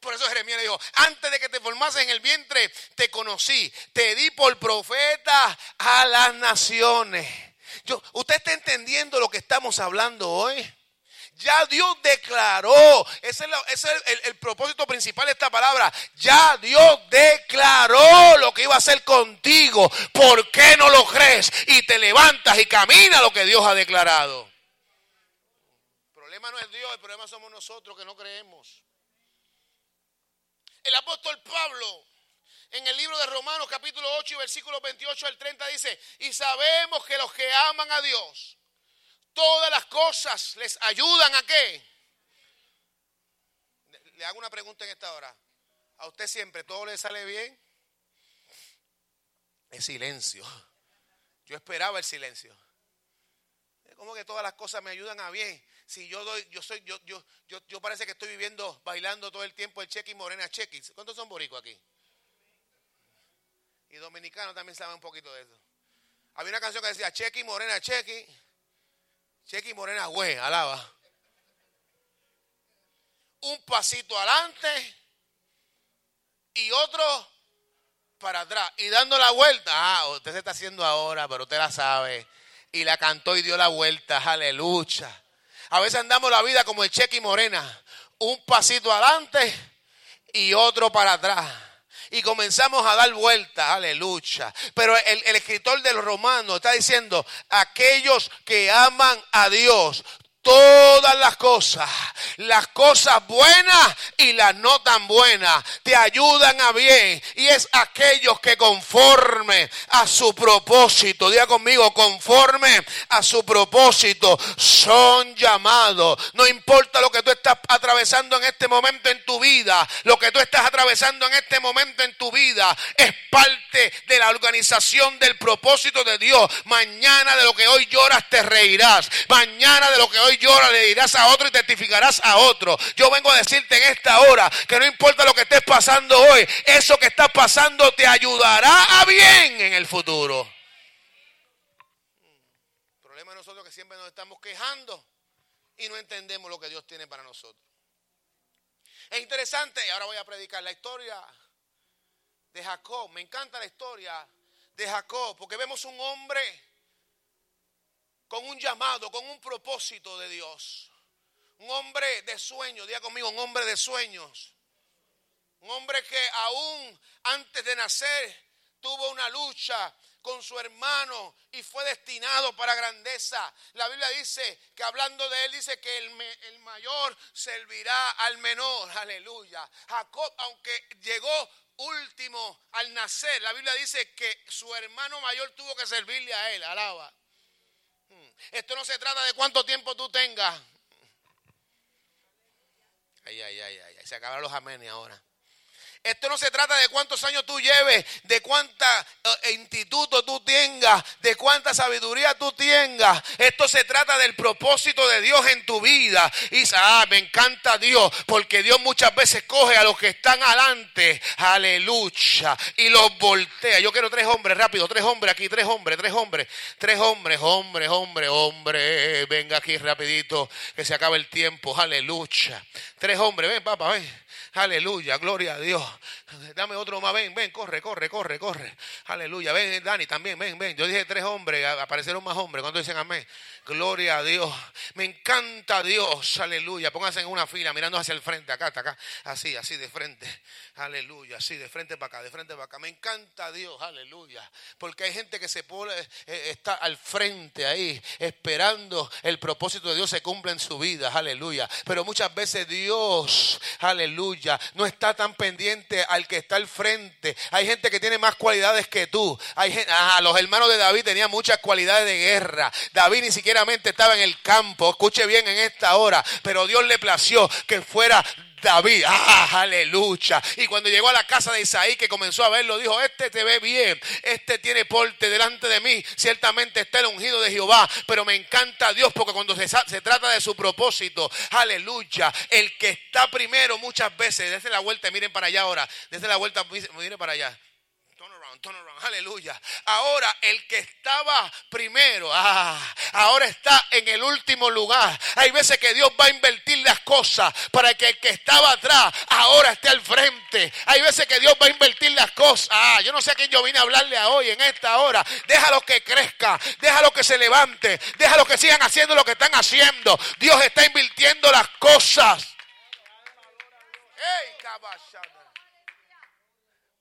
Por eso Jeremías le dijo, antes de que te formases en el vientre, te conocí, te di por profeta a las naciones. Yo, ¿Usted está entendiendo lo que estamos hablando hoy? Ya Dios declaró, ese es, el, propósito principal de esta palabra. Ya Dios declaró lo que iba a hacer contigo. ¿Por qué no lo crees? Y te levantas y caminas lo que Dios ha declarado. El problema no es Dios, el problema somos nosotros que no creemos. El apóstol Pablo en el libro de Romanos capítulo 8 y versículo 28 al 30 dice, y sabemos que los que aman a Dios, Todas las cosas les ayudan a qué. Le hago una pregunta en esta hora. ¿A usted siempre todo le sale bien? Es silencio. Yo esperaba el silencio. Es como que todas las cosas me ayudan a bien. Si yo doy, yo soy, yo, yo, yo, yo parece que estoy viviendo, bailando todo el tiempo el cheque y morena cheque. ¿Cuántos son boricos aquí? Y dominicanos también saben un poquito de eso. Había una canción que decía cheque morena cheque. Chequi Morena, güey, alaba. Un pasito adelante y otro para atrás. Y dando la vuelta. Ah, usted se está haciendo ahora, pero usted la sabe. Y la cantó y dio la vuelta. Aleluya. A veces andamos la vida como el Chequi Morena. Un pasito adelante y otro para atrás y comenzamos a dar vueltas, aleluya. Pero el, el escritor del romano está diciendo, aquellos que aman a Dios, todas las cosas, las cosas buenas y las no tan buenas, te ayudan a bien. Y es aquellos que conforme a su propósito, diga conmigo, conforme a su propósito, son llamados. No importa lo que tú estás atravesando en este momento en tu vida, lo que tú estás atravesando en este momento en tu vida es parte de la organización del propósito de Dios. Mañana de lo que hoy lloras te reirás. Mañana de lo que hoy llora, le dirás a otro y testificarás a otro. Yo vengo a decirte en esta hora que no importa lo que estés pasando hoy, eso que está pasando te ayudará a bien en el futuro. El problema es nosotros que siempre nos estamos quejando y no entendemos lo que Dios tiene para nosotros. Es interesante, y ahora voy a predicar la historia de Jacob. Me encanta la historia de Jacob, porque vemos un hombre con un llamado, con un propósito de Dios. Un hombre de sueños, diga conmigo, un hombre de sueños. Un hombre que aún antes de nacer tuvo una lucha con su hermano y fue destinado para grandeza. La Biblia dice que hablando de él dice que el, el, mayor servirá al menor. Aleluya. Jacob, aunque llegó último al nacer, la Biblia dice que su hermano mayor tuvo que servirle a él. Alaba. Esto no se trata de cuánto tiempo tú tengas. Ay, ay, ay, ay. Se acabaron los amenes ahora. Esto no se trata de cuántos años tú lleves, de cuánta eh, instituto tú tengas, de cuánta sabiduría tú tengas. Esto se trata del propósito de Dios en tu vida. Y ah, me encanta Dios, porque Dios muchas veces coge a los que están adelante, aleluya, y los voltea. Yo quiero tres hombres, rápido, tres hombres aquí, tres hombres, tres hombres, tres hombres, hombres, hombre, hombre. Venga aquí rapidito, que se acabe el tiempo, aleluya. Tres hombres, ven, papá, ven. Aleluya, gloria a Dios. Dame otro más, ven, ven, corre, corre, corre, corre. Aleluya, ven, Dani, también, ven, ven. Yo dije tres hombres, aparecieron más hombres. cuando dicen amén? Gloria a Dios. Me encanta Dios, aleluya. Pónganse en una fila, mirando hacia el frente, acá, hasta acá. Así, así de frente. Aleluya, así, de frente para acá, de frente para acá. Me encanta Dios, aleluya. Porque hay gente que se pone, eh, está al frente ahí, esperando el propósito de Dios se cumpla en su vida, aleluya. Pero muchas veces Dios, aleluya, no está tan pendiente al que está al frente. Hay gente que tiene más cualidades que tú. Hay gente, los hermanos de David tenían muchas cualidades de guerra. David ni siquiera estaba en el campo. Escuche bien en esta hora. Pero Dios le plació que fuera David, ah, aleluya. Y cuando llegó a la casa de Isaí, que comenzó a verlo, dijo, este te ve bien, este tiene porte delante de mí, ciertamente está el ungido de Jehová, pero me encanta Dios porque cuando se, se trata de su propósito, aleluya, el que está primero muchas veces, desde la vuelta, miren para allá ahora, desde la vuelta, miren para allá aleluya. Ahora el que estaba primero, ah, ahora está en el último lugar. Hay veces que Dios va a invertir las cosas para que el que estaba atrás ahora esté al frente. Hay veces que Dios va a invertir las cosas. Ah, yo no sé a quién yo vine a hablarle hoy en esta hora. Déjalo que crezca, déjalo que se levante, déjalo que sigan haciendo lo que están haciendo. Dios está invirtiendo las cosas. ¡Ey,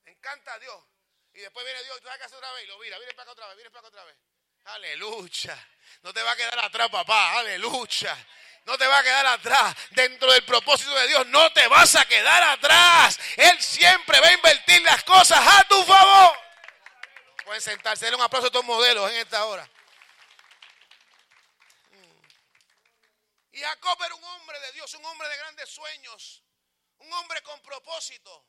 Me encanta Dios. Y después viene Dios tú sabes que hace otra vez y lo mira, viene para acá otra vez, viene para acá otra vez. Aleluya. No te va a quedar atrás, papá. Aleluya. No te va a quedar atrás. Dentro del propósito de Dios no te vas a quedar atrás. Él siempre va a invertir las cosas a tu favor. Pueden sentarse. Denle un aplauso a todos modelos en esta hora. Mm. Y Jacob era un hombre de Dios, un hombre de grandes sueños, un hombre con propósito.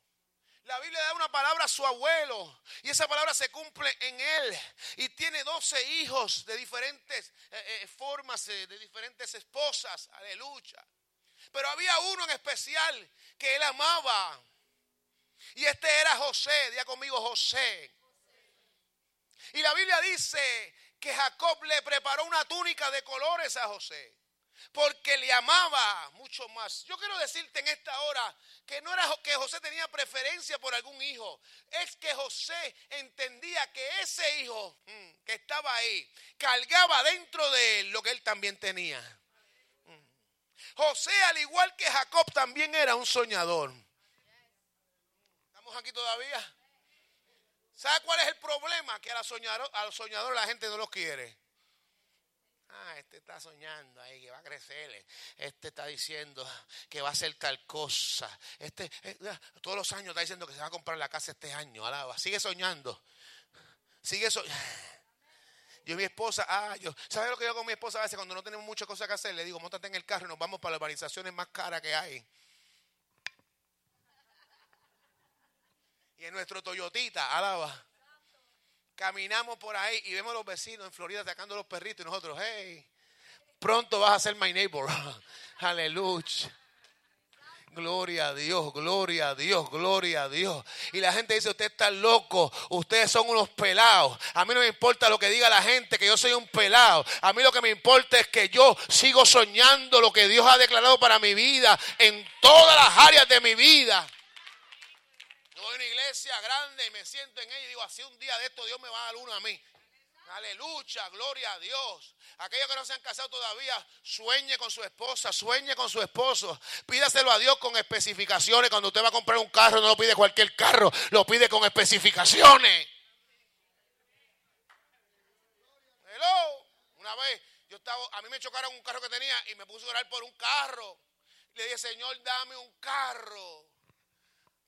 La Biblia da una palabra a su abuelo y esa palabra se cumple en él. Y tiene 12 hijos de diferentes eh, eh, formas, eh, de diferentes esposas. Aleluya. Pero había uno en especial que él amaba. Y este era José. Día conmigo José. Y la Biblia dice que Jacob le preparó una túnica de colores a José porque le amaba mucho más. Yo quiero decirte en esta hora que no era que José tenía preferencia por algún hijo, es que José entendía que ese hijo mm, que estaba ahí cargaba dentro de él lo que él también tenía. Mm. José, al igual que Jacob, también era un soñador. ¿Estamos aquí todavía? ¿Sabe cuál es el problema? Que a los soñadores la gente no los quiere. Este está soñando ahí que va a crecer. Este está diciendo que va a hacer tal cosa. Este eh, todos los años está diciendo que se va a comprar la casa este año. Alaba. Sigue soñando. Sigue soñando. Yo mi esposa, ah, yo, ¿sabes lo que yo con mi esposa a veces cuando no tenemos muchas cosas que hacer? Le digo, montate en el carro y nos vamos para las urbanizaciones más caras que hay. Y en nuestro Toyotita, alaba. Caminamos por ahí y vemos a los vecinos en Florida sacando los perritos y nosotros, hey, pronto vas a ser my neighbor. Aleluya. Gloria a Dios, gloria a Dios, gloria a Dios. Y la gente dice, usted está loco, ustedes son unos pelados. A mí no me importa lo que diga la gente, que yo soy un pelado. A mí lo que me importa es que yo sigo soñando lo que Dios ha declarado para mi vida en todas las áreas de mi vida voy a una iglesia grande y me siento en ella y digo, así un día de esto Dios me va a dar uno a mí. Aleluya, gloria a Dios. Aquellos que no se han casado todavía, sueñe con su esposa, sueñe con su esposo. Pídaselo a Dios con especificaciones. Cuando usted va a comprar un carro, no lo pide cualquier carro, lo pide con especificaciones. Hello. Una vez yo estaba, a mí me chocaron un carro que tenía y me puse a orar por un carro. Le dije, Señor, dame un carro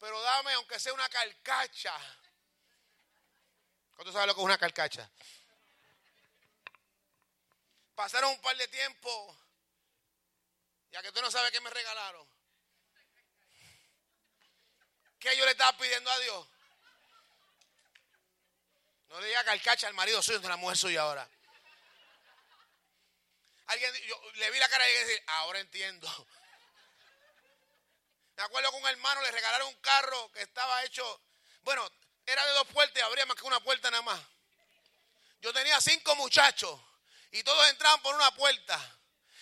pero dame aunque sea una carcacha. ¿Cuánto sabes lo que es una carcacha? Pasaron un par de tiempo, ya que tú no sabes qué me regalaron. ¿Qué yo le estaba pidiendo a Dios? No le diga calcacha al marido suyo, de la mujer suya ahora. Alguien, yo le vi la cara y dije, ahora entiendo. Me acuerdo que un hermano le regalaron un carro que estaba hecho, bueno, era de dos puertas y habría más que una puerta nada más. Yo tenía cinco muchachos y todos entraban por una puerta.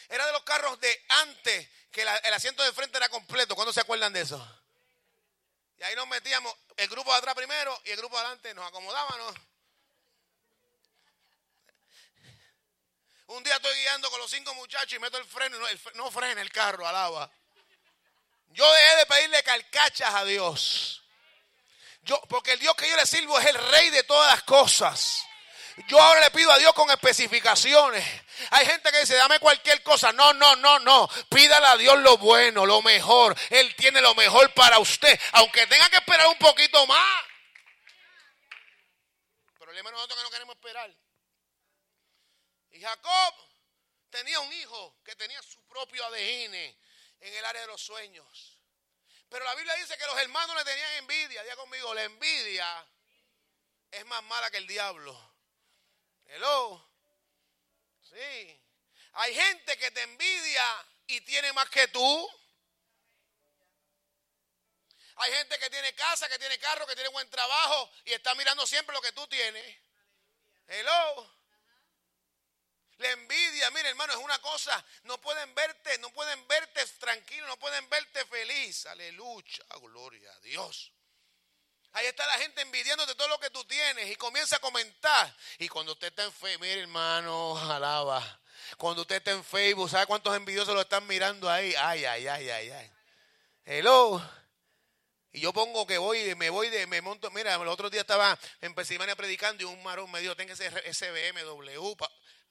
Era de los carros de antes, que el asiento de frente era completo. ¿Cuándo se acuerdan de eso? Y ahí nos metíamos, el grupo de atrás primero y el grupo de adelante nos acomodábamos. Un día estoy guiando con los cinco muchachos y meto el freno y no, frena el carro, alaba. Yo dejé de pedirle carcachas a Dios. Yo, porque el Dios que yo le sirvo es el rey de todas las cosas. Yo ahora le pido a Dios con especificaciones. Hay gente que dice, dame cualquier cosa. No, no, no, no. Pídale a Dios lo bueno, lo mejor. Él tiene lo mejor para usted, aunque tenga que esperar un poquito más. El problema es nosotros que no queremos esperar. Y Jacob tenía un hijo que tenía su propio ADN en el área de los sueños. Pero la Biblia dice que los hermanos le tenían envidia. Diga conmigo, la envidia es más mala que el diablo. Hello. Sí. Hay gente que te envidia y tiene más que tú. Hay gente que tiene casa, que tiene carro, que tiene buen trabajo y está mirando siempre lo que tú tienes. Hello. La envidia, mire hermano, es una cosa. No pueden verte, no pueden verte tranquilo, no pueden verte feliz. Aleluya, gloria a Dios. Ahí está la gente envidiándote todo lo que tú tienes y comienza a comentar. Y cuando usted está en Facebook, mire hermano, alaba. Cuando usted está en Facebook, ¿sabe cuántos envidiosos lo están mirando ahí? Ay, ay, ay, ay, ay. Hello. Y yo pongo que voy, me voy de, me monto. Mira, el otro día estaba en Pensilvania predicando y un marón me dijo, tenga ese, ese BMW.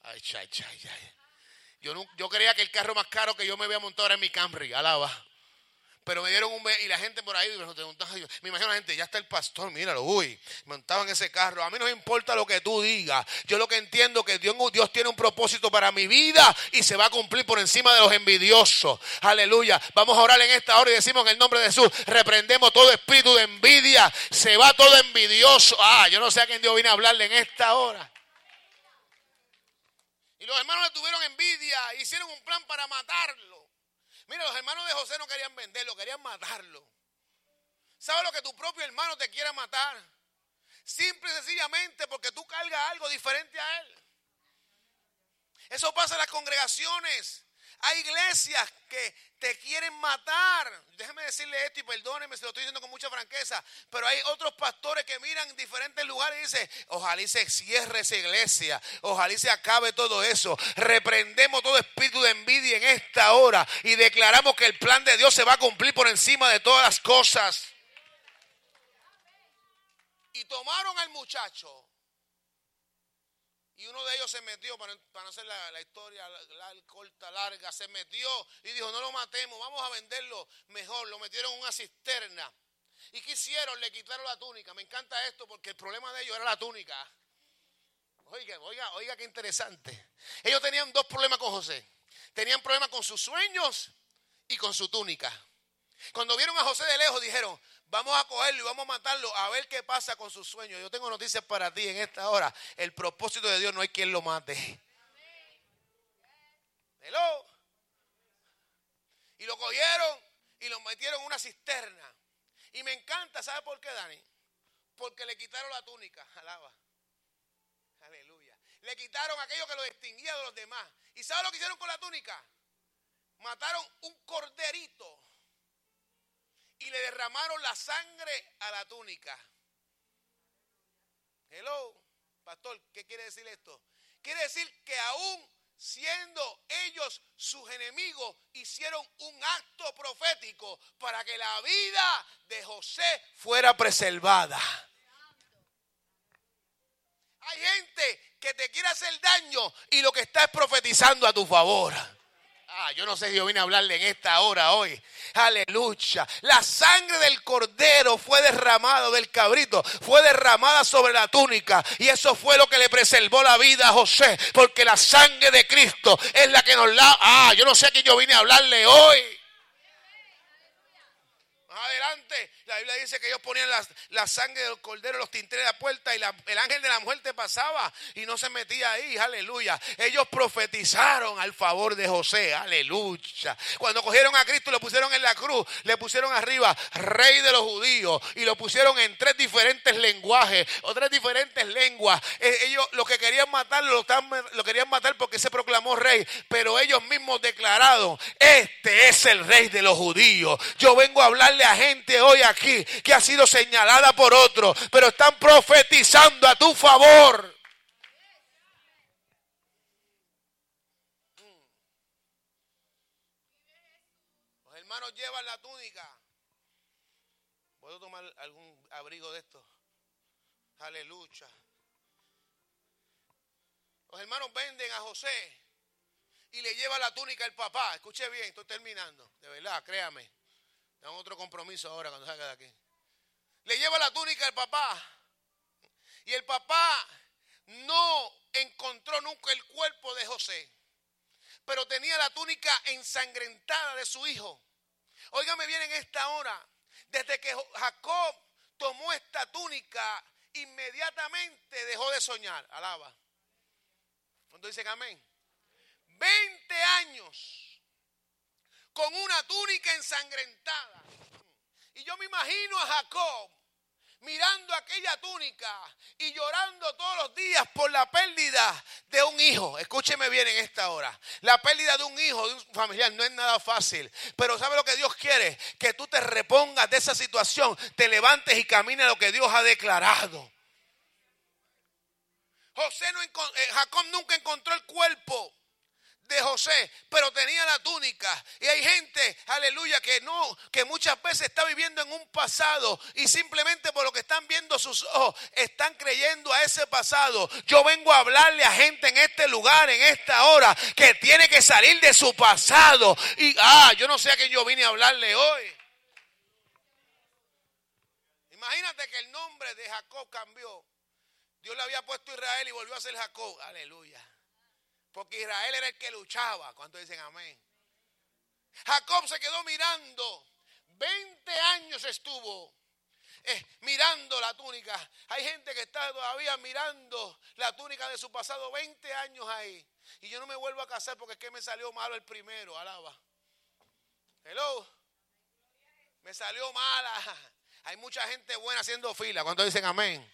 Ay, ay, ay, ay. Yo, no, yo creía que el carro más caro que yo me había montado era en mi Camry, alaba. Pero me dieron un y la gente por ahí me imagino la gente, ya está el pastor, míralo, uy, montaban ese carro. A mí no me importa lo que tú digas. Yo lo que entiendo que Dios, Dios tiene un propósito para mi vida y se va a cumplir por encima de los envidiosos. Aleluya. Vamos a orar en esta hora y decimos en el nombre de Jesús, reprendemos todo espíritu de envidia. Se va todo envidioso. Ah, yo no sé a quién Dios viene a hablarle en esta hora. Y los hermanos le tuvieron envidia, hicieron un plan para matarlo. Mira, los hermanos de José no querían venderlo, querían matarlo. ¿Sabes lo que tu propio hermano te quiere matar? Simple y sencillamente porque tú cargas algo diferente a él. Eso pasa en las congregaciones. Hay iglesias que te quieren matar. Déjeme decirle esto y perdóneme si lo estoy diciendo con mucha franqueza, pero hay otros pastores que miran en diferentes lugares y dicen, ojalá se cierre esa iglesia, ojalá se acabe todo eso. Reprendemos todo espíritu de envidia en esta hora y declaramos que el plan de Dios se va a cumplir por encima de todas las cosas. Y tomaron al muchacho y uno de ellos se metió, para, no hacer la, historia corta, larga, se metió y dijo, no lo matemos, vamos a venderlo mejor. Lo metieron en una cisterna. ¿Y qué hicieron? Le quitaron la túnica. Me encanta esto porque el problema de ellos era la túnica. Oiga, oiga, oiga, qué interesante. Ellos tenían dos problemas con José. Tenían problemas con sus sueños y con su túnica. Cuando vieron a José de lejos dijeron, Vamos a cogerlo y vamos a matarlo a ver qué pasa con sus sueños. Yo tengo noticias para ti en esta hora. El propósito de Dios no hay quien lo mate. Hello. Y lo cogieron y lo metieron en una cisterna. Y me encanta, ¿sabe por qué, Dani? Porque le quitaron la túnica. Alaba. Aleluya. Le quitaron aquello que lo distinguía de los demás. ¿Y sabe lo que hicieron con la túnica? Mataron un corderito y le derramaron la sangre a la túnica. Hello, pastor, ¿qué quiere decir esto? Quiere decir que aún siendo ellos sus enemigos, hicieron un acto profético para que la vida de José fuera preservada. Hay gente que te quiere hacer daño y lo que está es profetizando a tu favor. Ah, yo no sé si yo vine a hablarle en esta hora hoy. Aleluya. La sangre del cordero fue derramada, del cabrito, fue derramada sobre la túnica. Y eso fue lo que le preservó la vida a José. Porque la sangre de Cristo es la que nos la... Ah, yo no sé a quién yo vine a hablarle hoy. Adelante. La Biblia dice que ellos ponían la, sangre del cordero, los tinteres de la puerta y el ángel de la muerte pasaba y no se metía ahí, aleluya. Ellos profetizaron al favor de José, aleluya. Cuando cogieron a Cristo lo pusieron en la cruz, le pusieron arriba rey de los judíos y lo pusieron en tres diferentes lenguajes o tres diferentes lenguas. Eh, ellos lo que querían matarlo, lo, lo querían matar porque se proclamó rey, pero ellos mismos declararon, este es el rey de los judíos. Yo vengo a hablarle a gente hoy aquí que ha sido señalada por otro, pero están profetizando a tu favor. Los hermanos llevan la túnica. ¿Puedo tomar algún abrigo de esto? Aleluya. Los hermanos venden a José y le lleva la túnica el papá. Escuche bien, estoy terminando. De verdad, créame. Tengo otro compromiso ahora cuando salga de aquí. Le lleva la túnica al papá. Y el papá no encontró nunca el cuerpo de José. Pero tenía la túnica ensangrentada de su hijo. Óigame bien en esta hora. Desde que Jacob tomó esta túnica, inmediatamente dejó de soñar. Alaba. Cuando dicen amén. 20 años con una túnica ensangrentada. Y yo me imagino a Jacob mirando aquella túnica y llorando todos los días por la pérdida de un hijo. Escúcheme bien en esta hora. La pérdida de un hijo, de un familiar, no es nada fácil. Pero ¿sabe lo que Dios quiere? Que tú te repongas de esa situación, te levantes y camines lo que Dios ha declarado. José no, eh, Jacob nunca encontró el cuerpo de José, pero tenía la túnica. Y hay gente, aleluya, que no, que muchas veces está viviendo en un pasado y simplemente por lo que están viendo sus ojos, están creyendo a ese pasado. Yo vengo a hablarle a gente en este lugar, en esta hora, que tiene que salir de su pasado. Y, ah, yo no sé a quién yo vine a hablarle hoy. Imagínate que el nombre de Jacob cambió. Dios le había puesto Israel y volvió a ser Jacob. Aleluya. Porque Israel era el que luchaba. ¿Cuántos dicen amén? Jacob se quedó mirando. 20 años estuvo eh, mirando la túnica. Hay gente que está todavía mirando la túnica de su pasado. 20 años ahí. Y yo no me vuelvo a casar porque es que me salió malo el primero. Alaba. Hello. Me salió mala. Hay mucha gente buena haciendo fila. ¿Cuántos dicen amén?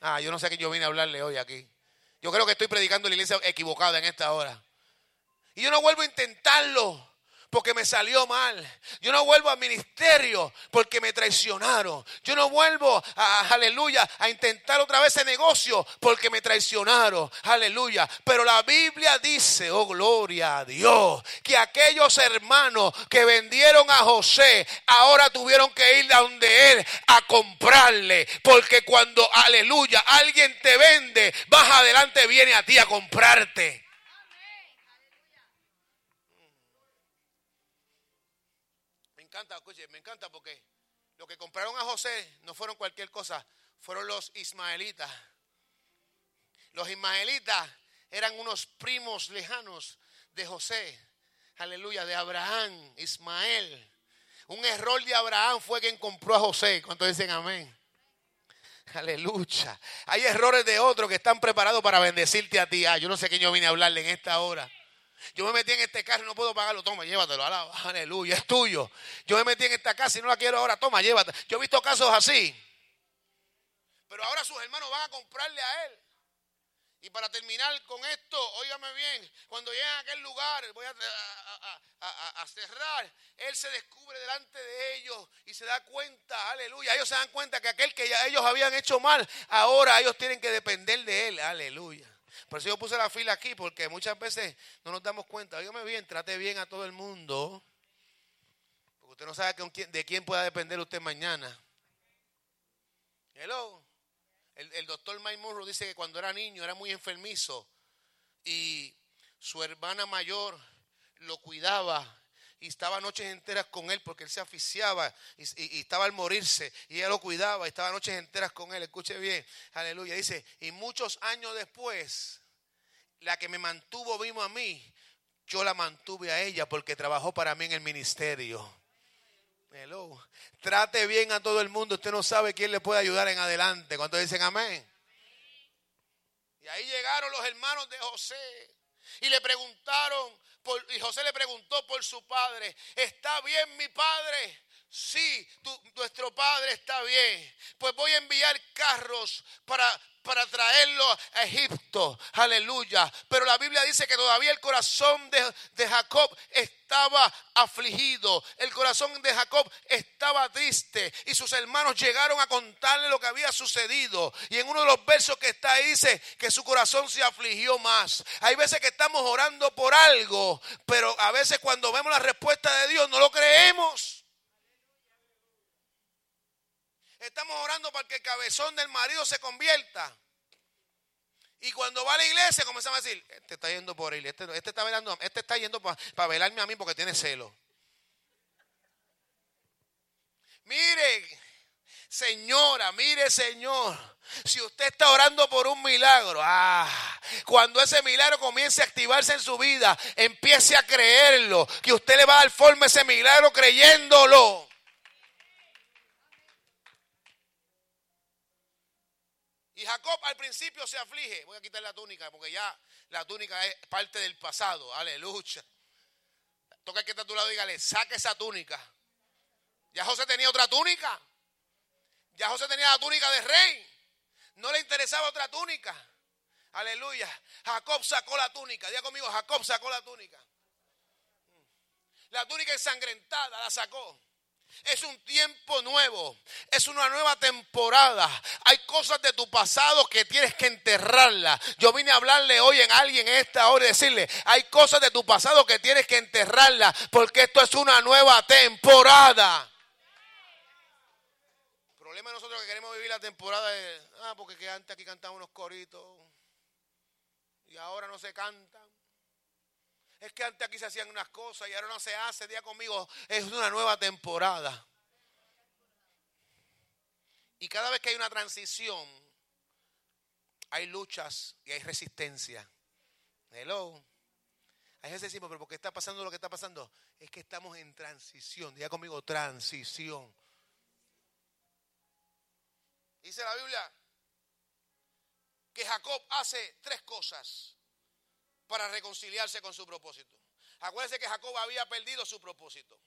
Ah, yo no sé qué yo vine a hablarle hoy aquí. Yo creo que estoy predicando la iglesia equivocada en esta hora. Y yo no vuelvo a intentarlo porque me salió mal. Yo no vuelvo al ministerio porque me traicionaron. Yo no vuelvo a, aleluya, a intentar otra vez ese negocio porque me traicionaron. Aleluya. Pero la Biblia dice, oh gloria a Dios, que aquellos hermanos que vendieron a José ahora tuvieron que ir a donde él a comprarle. Porque cuando, aleluya, alguien te vende, más adelante viene a ti a comprarte. Encanta, me encanta porque lo que compraron a José no fueron cualquier cosa, fueron los ismaelitas. Los ismaelitas eran unos primos lejanos de José, aleluya, de Abraham, Ismael. Un error de Abraham fue quien compró a José. ¿Cuántos dicen amén? Aleluya. Hay errores de otros que están preparados para bendecirte a ti. Ah, yo no sé quién yo vine a hablarle en esta hora. Yo me metí en este carro y no puedo pagarlo. Toma, llévatelo. Aleluya, es tuyo. Yo me metí en esta casa y no la quiero ahora. Toma, llévatelo. Yo he visto casos así. Pero ahora sus hermanos van a comprarle a él. Y para terminar con esto, óigame bien, cuando lleguen a aquel lugar, voy a, a, cerrar, él se descubre delante de ellos y se da cuenta, aleluya, ellos se dan cuenta que aquel que ya ellos habían hecho mal, ahora ellos tienen que depender de él, aleluya. Por eso yo puse la fila aquí, porque muchas veces no nos damos cuenta. Dígame bien, trate bien a todo el mundo. Porque usted no sabe de quién pueda depender usted mañana. Hello. El, doctor Mike Murro dice que cuando era niño era muy enfermizo y su hermana mayor lo cuidaba y estaba noches enteras con él porque él se aficiaba y, estaba al morirse y ella lo cuidaba y estaba noches enteras con él. Escuche bien, aleluya. Dice, y muchos años después, la que me mantuvo vivo a mí, yo la mantuve a ella porque trabajó para mí en el ministerio. Hello. Trate bien a todo el mundo. Usted no sabe quién le puede ayudar en adelante. ¿Cuántos dicen amén? Y ahí llegaron los hermanos de José y le preguntaron, y José le preguntó por su padre, ¿está bien mi padre? Sí, nuestro padre está bien. Pues voy a enviar carros para, para traerlo a Egipto. Aleluya. Pero la Biblia dice que todavía el corazón de, de, Jacob estaba afligido. El corazón de Jacob estaba triste. Y sus hermanos llegaron a contarle lo que había sucedido. Y en uno de los versos que está ahí dice que su corazón se afligió más. Hay veces que estamos orando por algo. Pero a veces cuando vemos la respuesta de Dios no lo creemos. Estamos orando para que el cabezón del marido se convierta. Y cuando va a la iglesia comenzamos a decir, este está yendo por él, este, este está velando, este está yendo para velarme a mí porque tiene celo. Mire, señora, mire, señor, si usted está orando por un milagro, ah, cuando ese milagro comience a activarse en su vida, empiece a creerlo, que usted le va a dar forma a ese milagro creyéndolo. Y Jacob al principio se aflige. Voy a quitar la túnica porque ya la túnica es parte del pasado. Aleluya. Toca que está a tu lado y dígale, saque esa túnica. Ya José tenía otra túnica. Ya José tenía la túnica de rey. No le interesaba otra túnica. Aleluya. Jacob sacó la túnica. Diga conmigo, Jacob sacó la túnica. La túnica ensangrentada la sacó. Es un tiempo nuevo, es una nueva temporada. Hay cosas de tu pasado que tienes que enterrarla. Yo vine a hablarle hoy en alguien en esta hora y decirle, hay cosas de tu pasado que tienes que enterrarla porque esto es una nueva temporada. El problema de nosotros que queremos vivir la temporada es, ah, porque antes aquí cantaban unos coritos y ahora no se cantan. Es que antes aquí se hacían unas cosas y ahora no se hace. Día conmigo, es una nueva temporada. Y cada vez que hay una transición, hay luchas y hay resistencia. Hello. Hay veces decimos, pero ¿por qué está pasando lo que está pasando? Es que estamos en transición. Diga conmigo, transición. Dice la Biblia que Jacob hace tres cosas para reconciliarse con su propósito. Acuérdense que Jacob había perdido su propósito.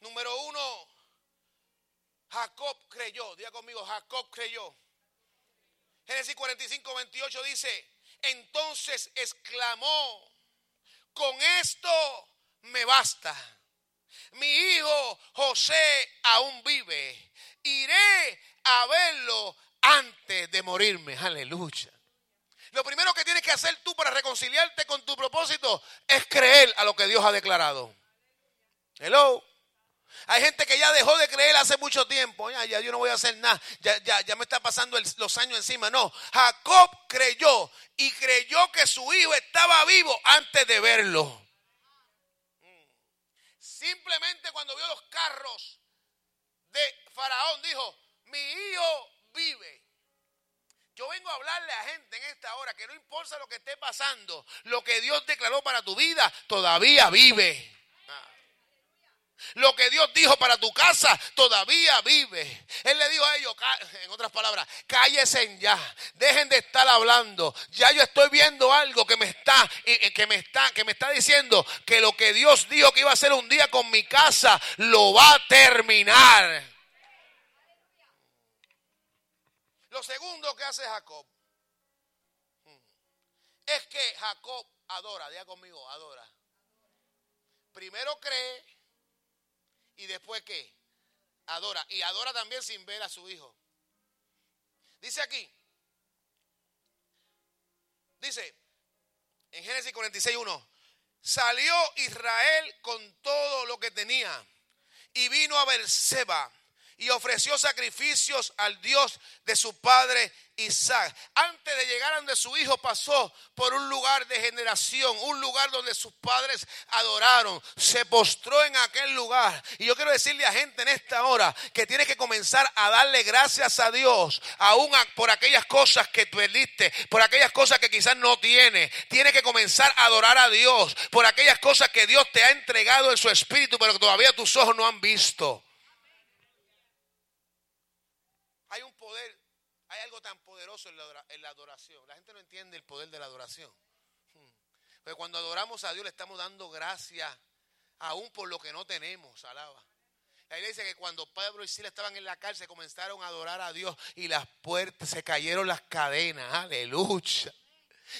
Número uno, Jacob creyó. Diga conmigo, Jacob creyó. Génesis 45, 28 dice, entonces exclamó, con esto me basta. Mi hijo José aún vive. Iré a verlo antes de morirme. Aleluya. Lo primero que tienes que hacer tú para reconciliarte con tu propósito es creer a lo que Dios ha declarado. Hello. Hay gente que ya dejó de creer hace mucho tiempo. Ya, yo no voy a hacer nada. Ya, ya, ya me está pasando los años encima. No. Jacob creyó y creyó que su hijo estaba vivo antes de verlo. Simplemente cuando vio los carros de Faraón dijo, mi hijo vive. Yo vengo a hablarle a gente en esta hora que no importa lo que esté pasando, lo que Dios declaró para tu vida todavía vive. Lo que Dios dijo para tu casa todavía vive. Él le dijo a ellos, en otras palabras, cállense ya, dejen de estar hablando. Ya yo estoy viendo algo que me está, que me está, que me está diciendo que lo que Dios dijo que iba a hacer un día con mi casa lo va a terminar. Lo segundo que hace Jacob hmm, es que Jacob adora, diga conmigo, adora. Primero cree y después qué? Adora. Y adora también sin ver a su hijo. Dice aquí, dice en Génesis 46.1, salió Israel con todo lo que tenía y vino a Berseba y ofreció sacrificios al Dios de su padre Isaac. Antes de llegar a donde su hijo pasó por un lugar de generación, un lugar donde sus padres adoraron, se postró en aquel lugar. Y yo quiero decirle a gente en esta hora que tiene que comenzar a darle gracias a Dios, aún por aquellas cosas que perdiste, por aquellas cosas que quizás no tiene. Tiene que comenzar a adorar a Dios por aquellas cosas que Dios te ha entregado en su espíritu, pero que todavía tus ojos no han visto. Hay algo tan poderoso en la, adoración. La gente no entiende el poder de la adoración. Hmm. Porque cuando adoramos a Dios le estamos dando gracias aún por lo que no tenemos, alaba. La iglesia dice que cuando Pablo y Sila estaban en la cárcel comenzaron a adorar a Dios y las puertas, se cayeron las cadenas, aleluya.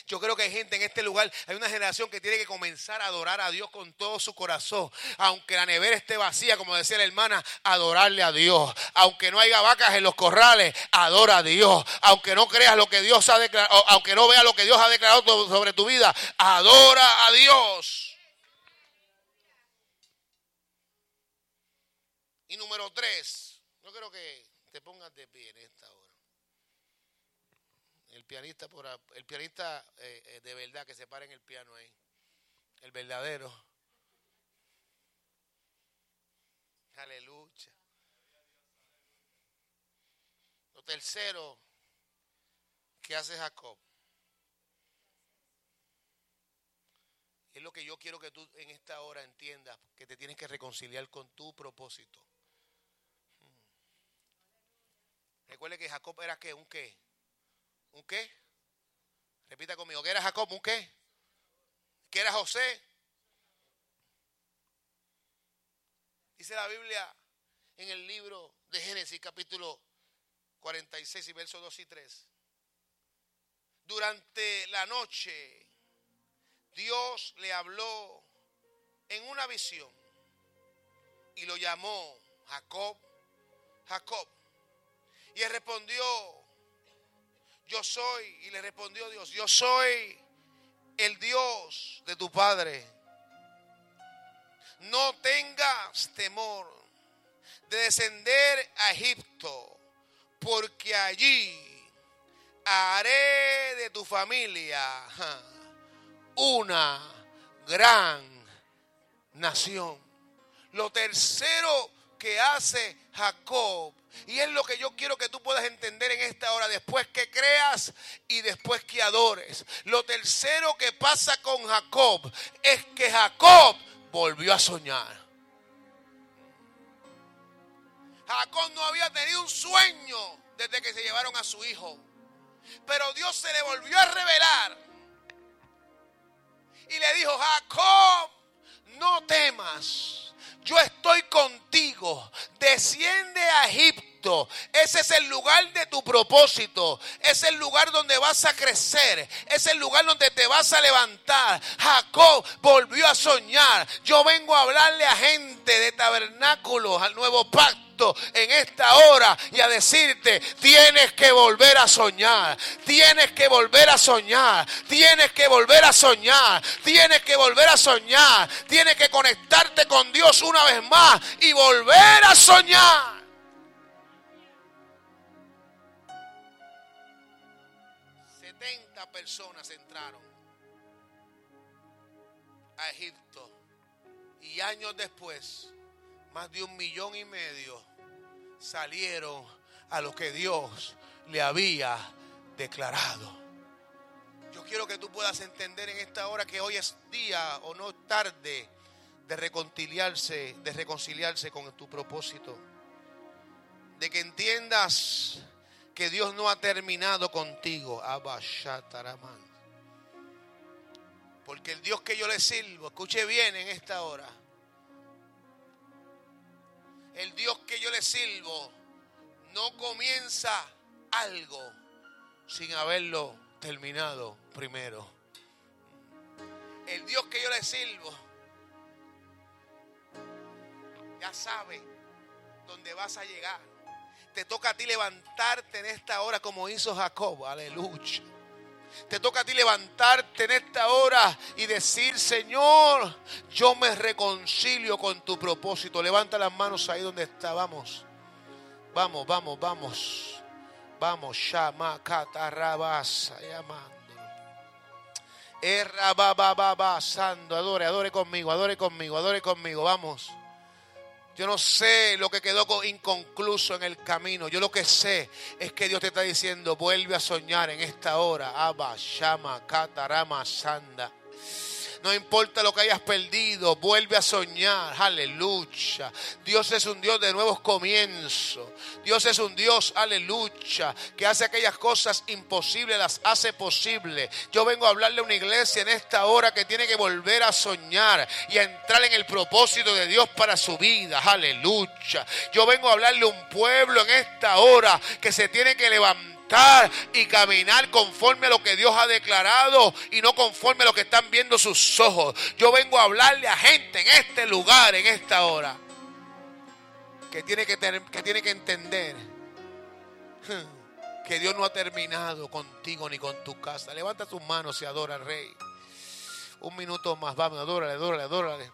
Yo creo que hay gente en este lugar, hay una generación que tiene que comenzar a adorar a Dios con todo su corazón. Aunque la nevera esté vacía, como decía la hermana, adorarle a Dios. Aunque no haya vacas en los corrales, adora a Dios. Aunque no creas lo que Dios ha declarado, aunque no veas lo que Dios ha declarado sobre tu vida, adora a Dios. Y número tres, no creo que te pongas de pie en esta hora. Pianista, por, el pianista eh, eh, de verdad que se para en el piano ahí. El verdadero. Aleluya. Lo tercero que hace Jacob. Es lo que yo quiero que tú en esta hora entiendas, que te tienes que reconciliar con tu propósito. Recuerde que Jacob era qué, un qué. ¿Un qué? Repita conmigo, ¿qué era Jacob? ¿Un qué? ¿Qué era José? Dice la Biblia en el libro de Génesis capítulo 46 y versos 2 y 3. Durante la noche Dios le habló en una visión y lo llamó Jacob, Jacob. Y él respondió, yo soy, y le respondió Dios, yo soy el Dios de tu Padre. No tengas temor de descender a Egipto, porque allí haré de tu familia una gran nación. Lo tercero que hace Jacob y es lo que yo quiero que tú puedas entender en esta hora, después que creas y después que adores. Lo tercero que pasa con Jacob es que Jacob volvió a soñar. Jacob no había tenido un sueño desde que se llevaron a su hijo. Pero Dios se le volvió a revelar. Y le dijo, Jacob, no temas yo estoy contigo. Desciende a Egipto. Ese es el lugar de tu propósito. Es el lugar donde vas a crecer. Es el lugar donde te vas a levantar. Jacob volvió a soñar. Yo vengo a hablarle a gente de tabernáculos, al nuevo pacto en esta hora y a decirte, tienes que volver a soñar, tienes que volver a soñar, tienes que volver a soñar, tienes que volver a soñar, tienes que conectarte con Dios una vez más y volver a soñar. Personas entraron a Egipto y años después más de un millón y medio salieron a lo que Dios le había declarado. Yo quiero que tú puedas entender en esta hora que hoy es día o no tarde de reconciliarse, de reconciliarse con tu propósito. De que entiendas que Dios no ha terminado contigo. Porque el Dios que yo le sirvo, escuche bien en esta hora, el Dios que yo le sirvo no comienza algo sin haberlo terminado primero. El Dios que yo le sirvo ya sabe dónde vas a llegar. Te toca a ti levantarte en esta hora como hizo Jacob. Aleluya. Te toca a ti levantarte en esta hora y decir, Señor, yo me reconcilio con tu propósito. Levanta las manos ahí donde está. Vamos, vamos, vamos, vamos. Vamos, Shama Catarrabasa, llamando. Erra Sando, adore, adore conmigo, adore conmigo, adore conmigo, vamos. Yo no sé lo que quedó inconcluso en el camino. Yo lo que sé es que Dios te está diciendo, vuelve a soñar en esta hora. Abba, Shama, Katarama, Sanda. No importa lo que hayas perdido, vuelve a soñar. Aleluya. Dios es un Dios de nuevos comienzos. Dios es un Dios, aleluya, que hace aquellas cosas imposibles, las hace posible. Yo vengo a hablarle a una iglesia en esta hora que tiene que volver a soñar y a entrar en el propósito de Dios para su vida. Aleluya. Yo vengo a hablarle a un pueblo en esta hora que se tiene que levantar y caminar conforme a lo que Dios ha declarado y no conforme a lo que están viendo sus ojos. Yo vengo a hablarle a gente en este lugar, en esta hora, que tiene que, tener, que, tiene que entender que Dios no ha terminado contigo ni con tu casa. Levanta tus manos y adora al Rey. Un minuto más, vamos, adórale, adórale, adórale.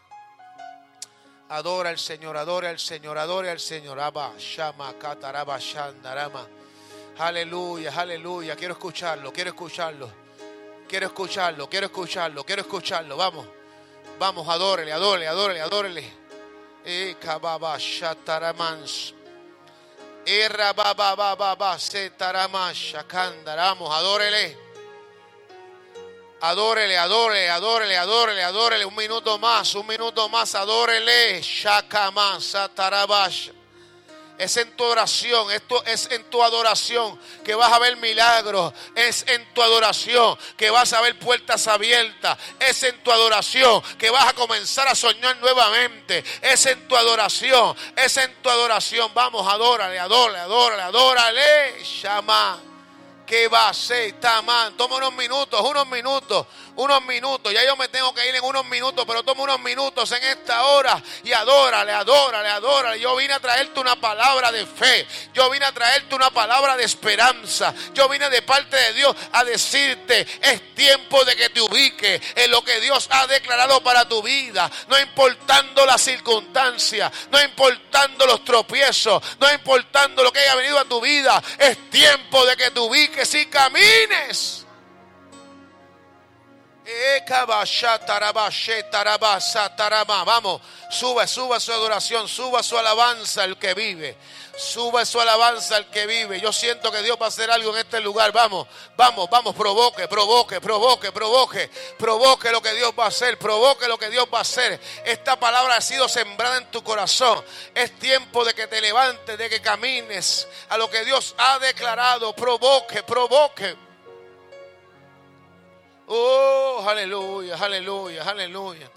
Adora al Señor, adora al Señor, adora al Señor. Abba, Shama, Kataraba, Shandarama. Aleluya, aleluya. Quiero escucharlo, quiero escucharlo. Quiero escucharlo, quiero escucharlo, quiero escucharlo. Vamos, vamos, adórele, adórele, adórele, adórele. Shataramans. Vamos, adórele. Adórele, adórele, adórele, adórele, adórele. Un minuto más, un minuto más, adórele. Shakaman satarabash. Es en tu oración, esto es en tu adoración que vas a ver milagros. Es en tu adoración que vas a ver puertas abiertas. Es en tu adoración que vas a comenzar a soñar nuevamente. Es en tu adoración, es en tu adoración. Vamos, adórale, adórale, adórale, adórale. Llama que va a ser, mal. Toma unos minutos, unos minutos, unos minutos. Ya yo me tengo que ir en unos minutos, pero toma unos minutos en esta hora y adórale, adórale, adórale. Yo vine a traerte una palabra de fe. Yo vine a traerte una palabra de esperanza. Yo vine de parte de Dios a decirte, es tiempo de que te ubiques en lo que Dios ha declarado para tu vida. No importando las circunstancias, no importando los tropiezos, no importando lo que haya venido a tu vida. Es tiempo de que te ubiques que si camines. Vamos, suba, suba su adoración, suba su alabanza el que vive. Suba su alabanza el que vive. Yo siento que Dios va a hacer algo en este lugar. Vamos, vamos, vamos, provoque, provoque, provoque, provoque, provoque lo que Dios va a hacer, provoque lo que Dios va a hacer. Esta palabra ha sido sembrada en tu corazón. Es tiempo de que te levantes, de que camines a lo que Dios ha declarado. Provoque, provoque. Oh, aleluya, aleluya, aleluya.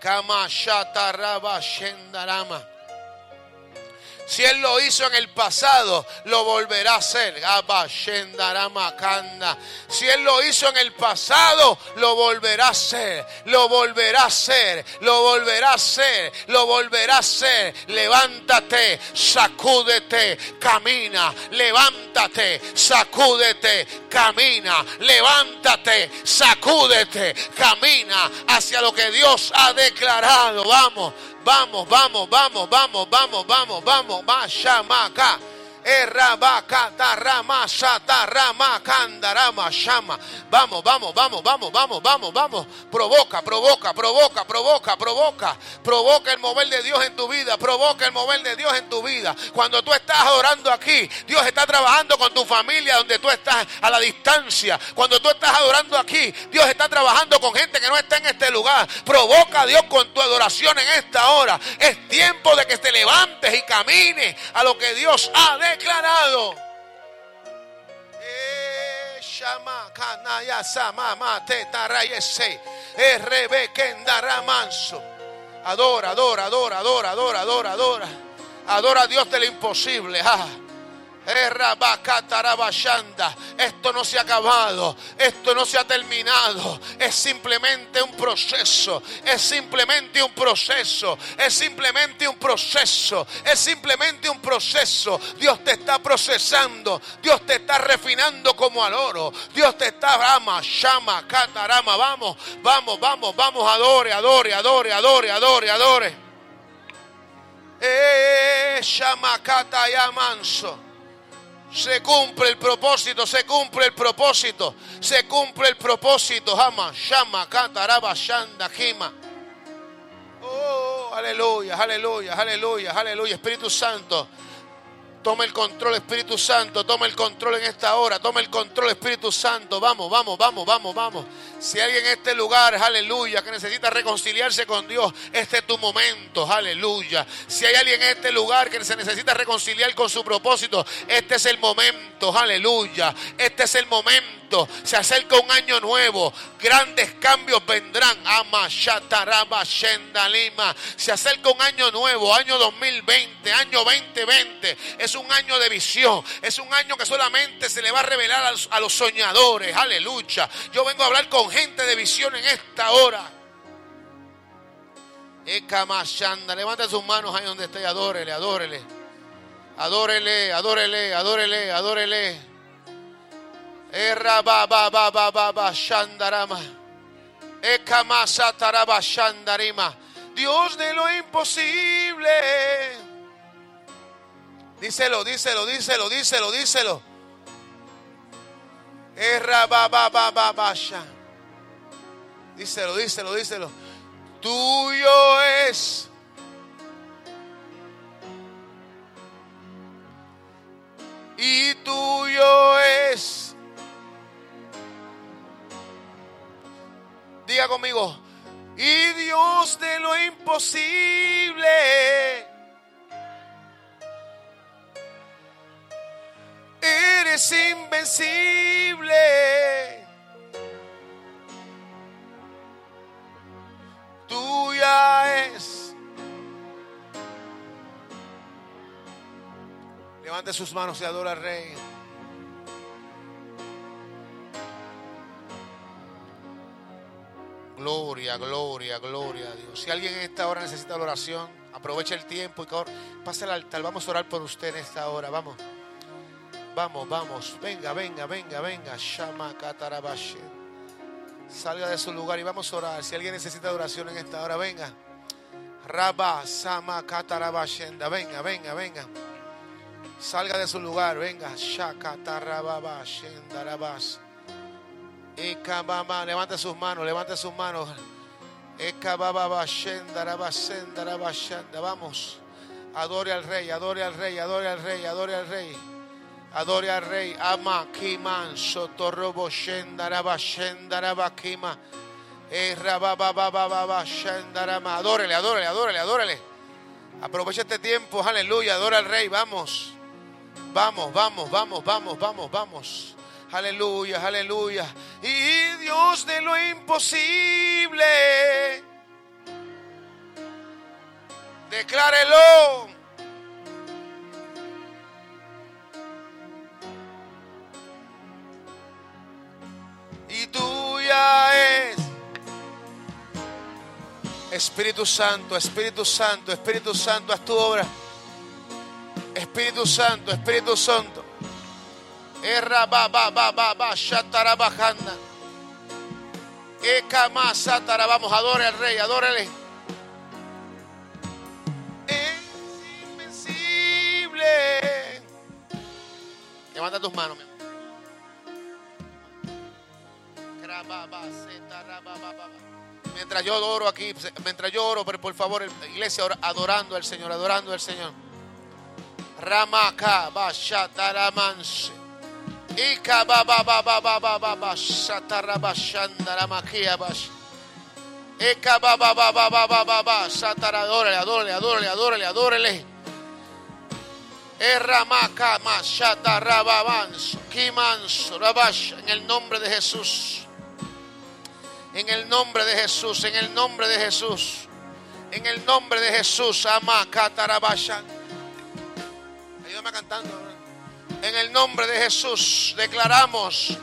Kama Shataraba Shendarama. Si Él lo hizo en el pasado, lo volverá a hacer. Si Él lo hizo en el pasado, lo volverá a hacer. Lo volverá a hacer. Lo volverá a hacer. Lo volverá a hacer. Levántate, sacúdete, camina. Levántate, sacúdete, camina. Levántate, sacúdete, camina hacia lo que Dios ha declarado. Vamos. Vamos, vamos, vamos, vamos, vamos, vamos, vamos, vaya acá. Vamos, vamos, vamos, vamos, vamos, vamos, vamos. Provoca, provoca, provoca, provoca, provoca. Provoca el mover de Dios en tu vida. Provoca el mover de Dios en tu vida. Cuando tú estás adorando aquí, Dios está trabajando con tu familia donde tú estás a la distancia. Cuando tú estás adorando aquí, Dios está trabajando con gente que no está en este lugar. Provoca a Dios con tu adoración en esta hora. Es tiempo de que te levantes y camines a lo que Dios ha de declarado. Eh, adora, adora, adora, adora, adora, adora, adora. Adora a Dios del imposible. Ah. Esto no se ha acabado, esto no se ha terminado, es simplemente un proceso, es simplemente un proceso, es simplemente un proceso, es simplemente un proceso. Dios te está procesando, Dios te está refinando como al oro, Dios te está rama, llama, catarama, vamos, vamos, vamos, vamos, adore, adore, adore, adore, adore, adore. Eh, llama, cata, manso. Se cumple el propósito, se cumple el propósito, se cumple el propósito. Jama, Shama, Kataraba, Shanda, Jima. Oh, aleluya, aleluya, aleluya, aleluya. Espíritu Santo, Toma el control, Espíritu Santo. Toma el control en esta hora. Toma el control, Espíritu Santo. Vamos, vamos, vamos, vamos, vamos. Si alguien en este lugar, aleluya, que necesita reconciliarse con Dios, este es tu momento, aleluya. Si hay alguien en este lugar que se necesita reconciliar con su propósito, este es el momento, aleluya. Este es el momento. Se acerca un año nuevo. Grandes cambios vendrán. Ama Shataraba Lima. Se acerca un año nuevo, año 2020, año 2020. Es un año de visión. Es un año que solamente se le va a revelar a los, a los soñadores. Aleluya. Yo vengo a hablar con gente de visión en esta hora. Ekamashanda, levanta sus manos ahí donde esté, adórele, adórele. Adórele, adórele, adórele, adórele. Erra ba ba ba ba ba ba shandarama. Shandarima. Dios de lo imposible. Díselo, díselo, díselo, díselo, díselo. Díselo, díselo, díselo. Tuyo es. Y tuyo es. Diga conmigo. Y Dios de lo imposible. Eres invencible. tuya es. Levante sus manos y adora al Rey. Gloria, gloria, gloria a Dios. Si alguien en esta hora necesita oración, aproveche el tiempo y pase al altar. Vamos a orar por usted en esta hora. Vamos. Vamos, vamos. Venga, venga, venga, venga. Shama Katarabashi. Salga de su lugar y vamos a orar. Si alguien necesita oración en esta hora, venga. Rabba Sama Katarabashenda. Venga, venga, venga. Salga de su lugar, venga. Shakatarabashenda Rabas. Levante sus manos, levante sus manos. Vamos. Adore al rey, adore al rey, adore al rey, adore al rey. Adore al rey. Ama kiman sotorobo shendaraba shendaraba kima. Adórele, adórele, adórele, adórele. Aprovecha este tiempo, aleluya. Adora al rey, vamos. Vamos, vamos, vamos, vamos, vamos, vamos. Aleluya, aleluya. Y Dios de lo imposible. Declárelo. Y tuya es. Espíritu Santo, Espíritu Santo, Espíritu Santo, haz tu obra. Espíritu Santo, Espíritu Santo. Erra ba ba ba ba ba shatarabajanda. Eka satara, vamos, adore al rey, adórele. Es invencible. Levanta tus manos, mi Mientras yo oro aquí, mientras yo oro, pero por favor, iglesia, adorando al Señor, adorando al Señor. Ramaka bashataramanse. Ika baba baba baba baba bash. Baba baba baba baba satara, adórele, adórele, adórele, adórele, adórele. Erramaka mashatarababans. Kimans rabash. En el nombre de Jesús. En el nombre de Jesús, en el nombre de Jesús. En el nombre de Jesús, ama Katarabashan. Ayúdame cantando. En el nombre de Jesús declaramos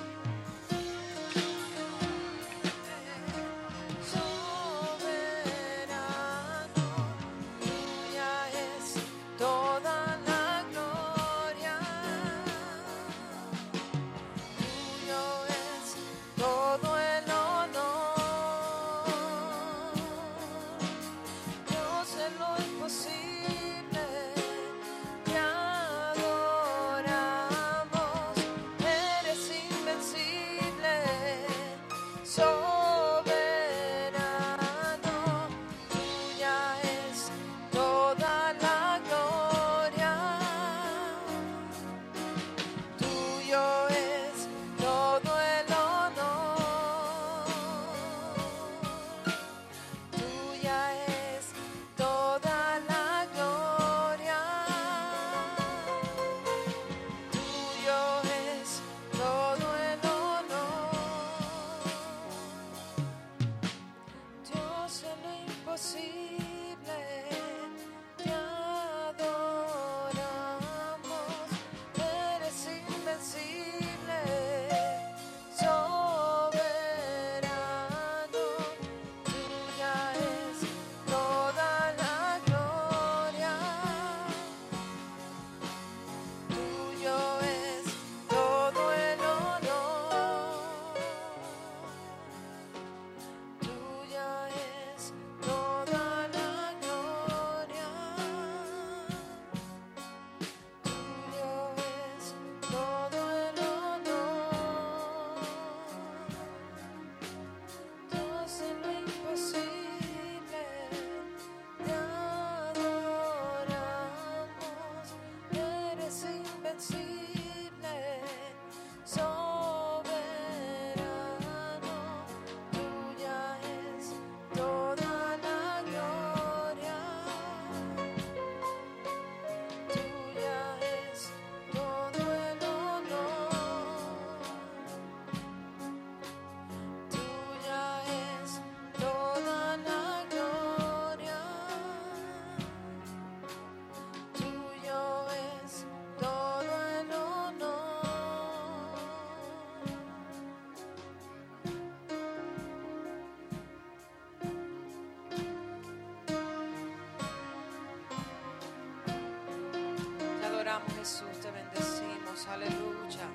Jesús, te bendecimos, aleluya.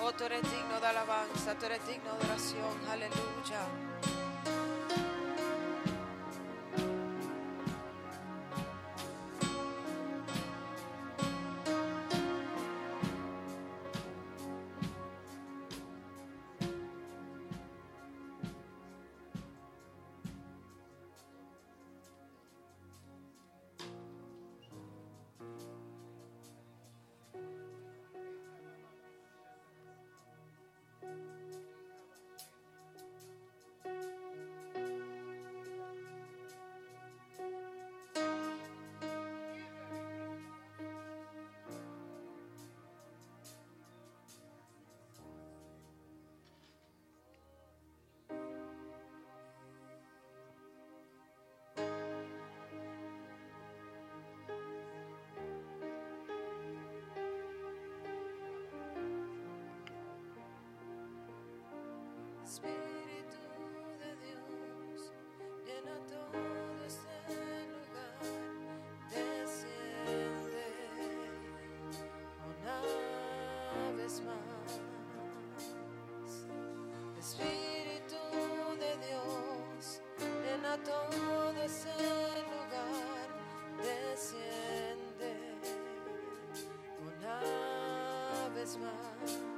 Oh, tú eres digno de alabanza, tú eres digno de oración, aleluya. smile.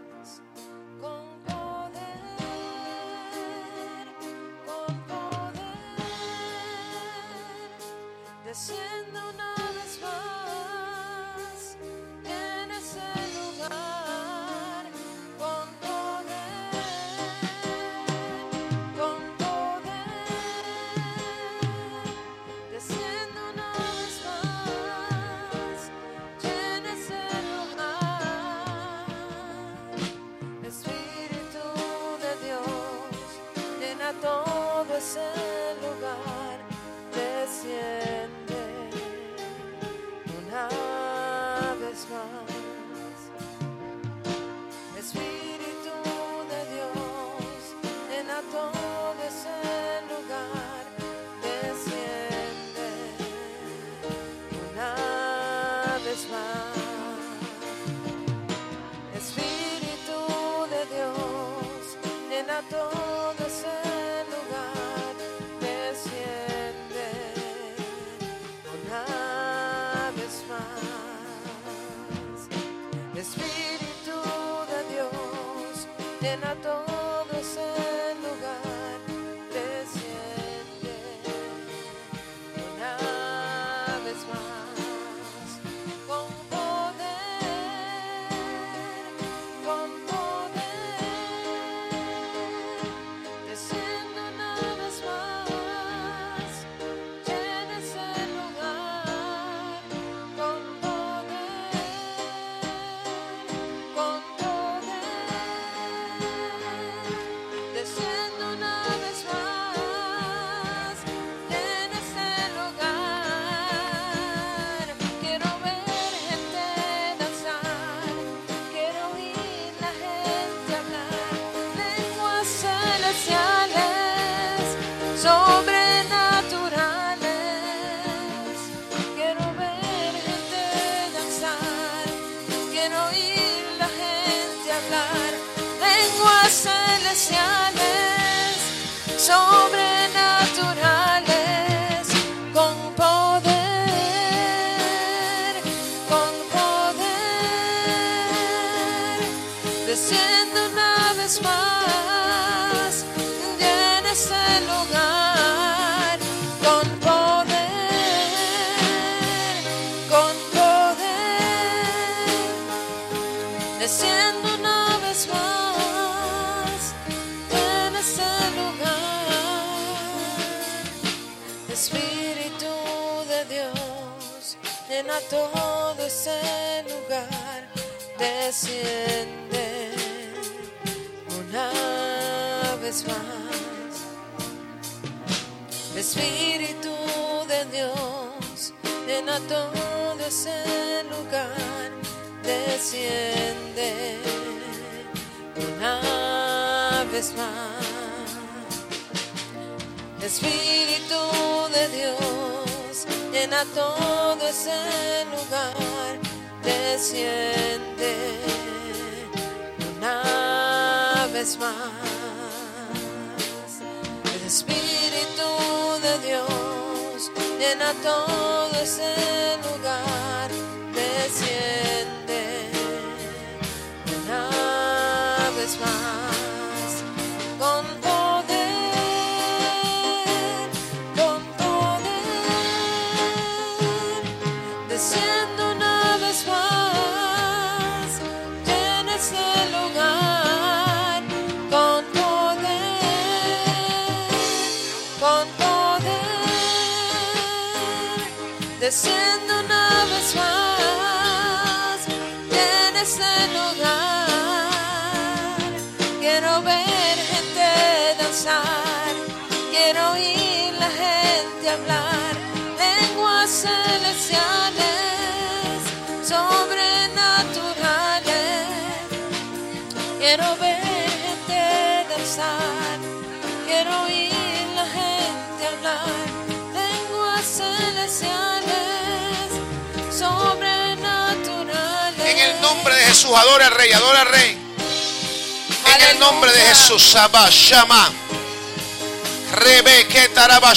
todo ese lugar desciende una vez más. Espíritu de Dios llena todo ese lugar, desciende una vez más. Espíritu de Dios llena todo ese lugar, desciende una vez más. El Espíritu de Dios llena todo ese lugar. Desciende una vez más, llena ese lugar. Quiero ver gente danzar, quiero oír la gente hablar, lenguas celestiales, sobrenaturales. Quiero ver gente danzar, quiero oír la gente hablar, lenguas celestiales, Jesús, adora al rey, adora al rey. En el nombre de. Jesús, Sabá, Shama. Rebe, Ketaraba,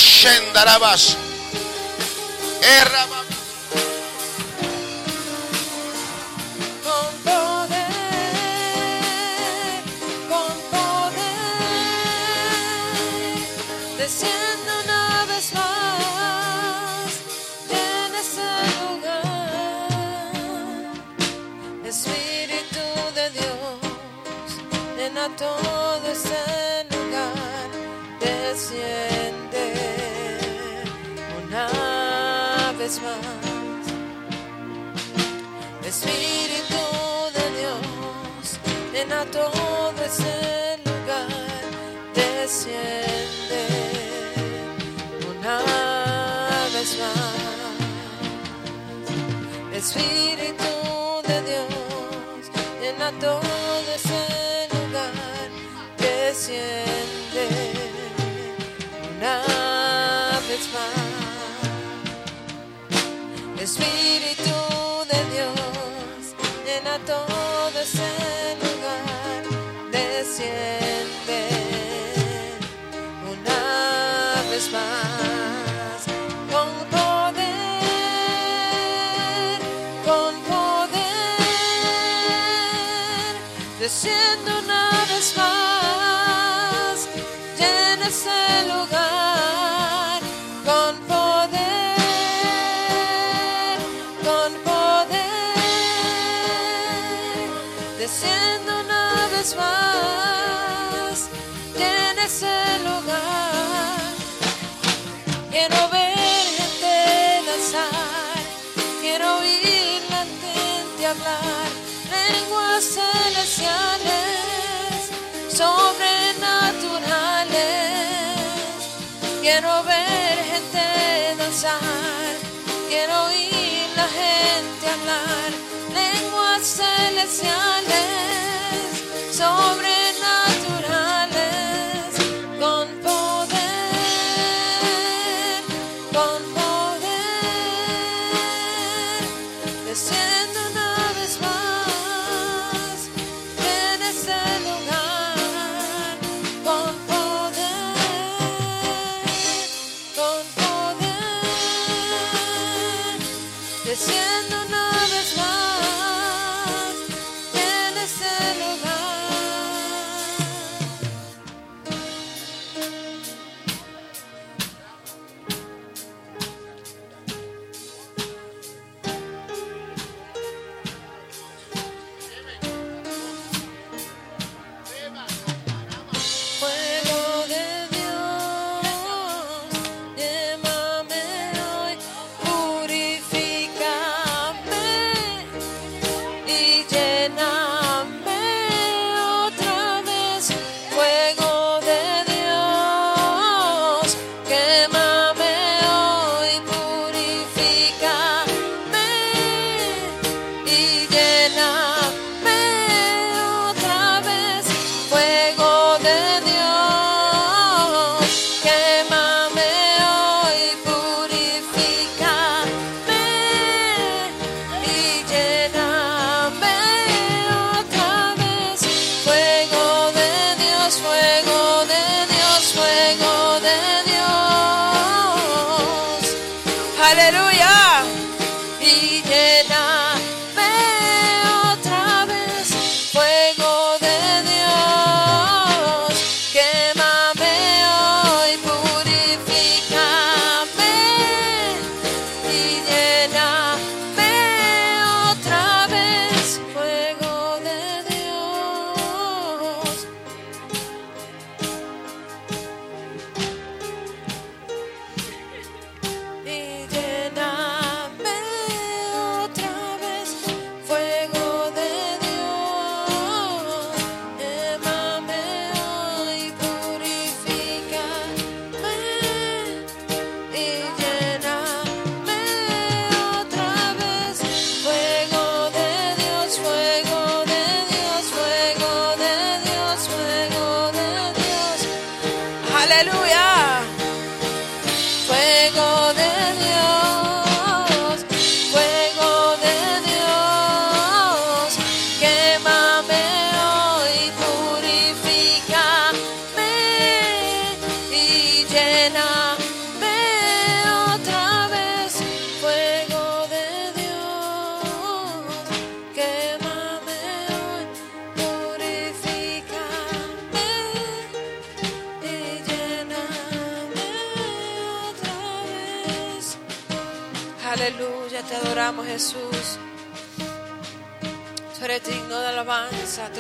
todo ese lugar, desciende una vez más. Espíritu de Dios, llena todo ese lugar, desciende una vez más. Espíritu de Dios, llena todo desciende una vez más. Espíritu de Dios, llena todo ese lugar, desciende una vez más, con poder, con poder, desciende Quiero ver gente danzar, quiero oír la gente hablar, lenguas celestiales, sobrenaturales,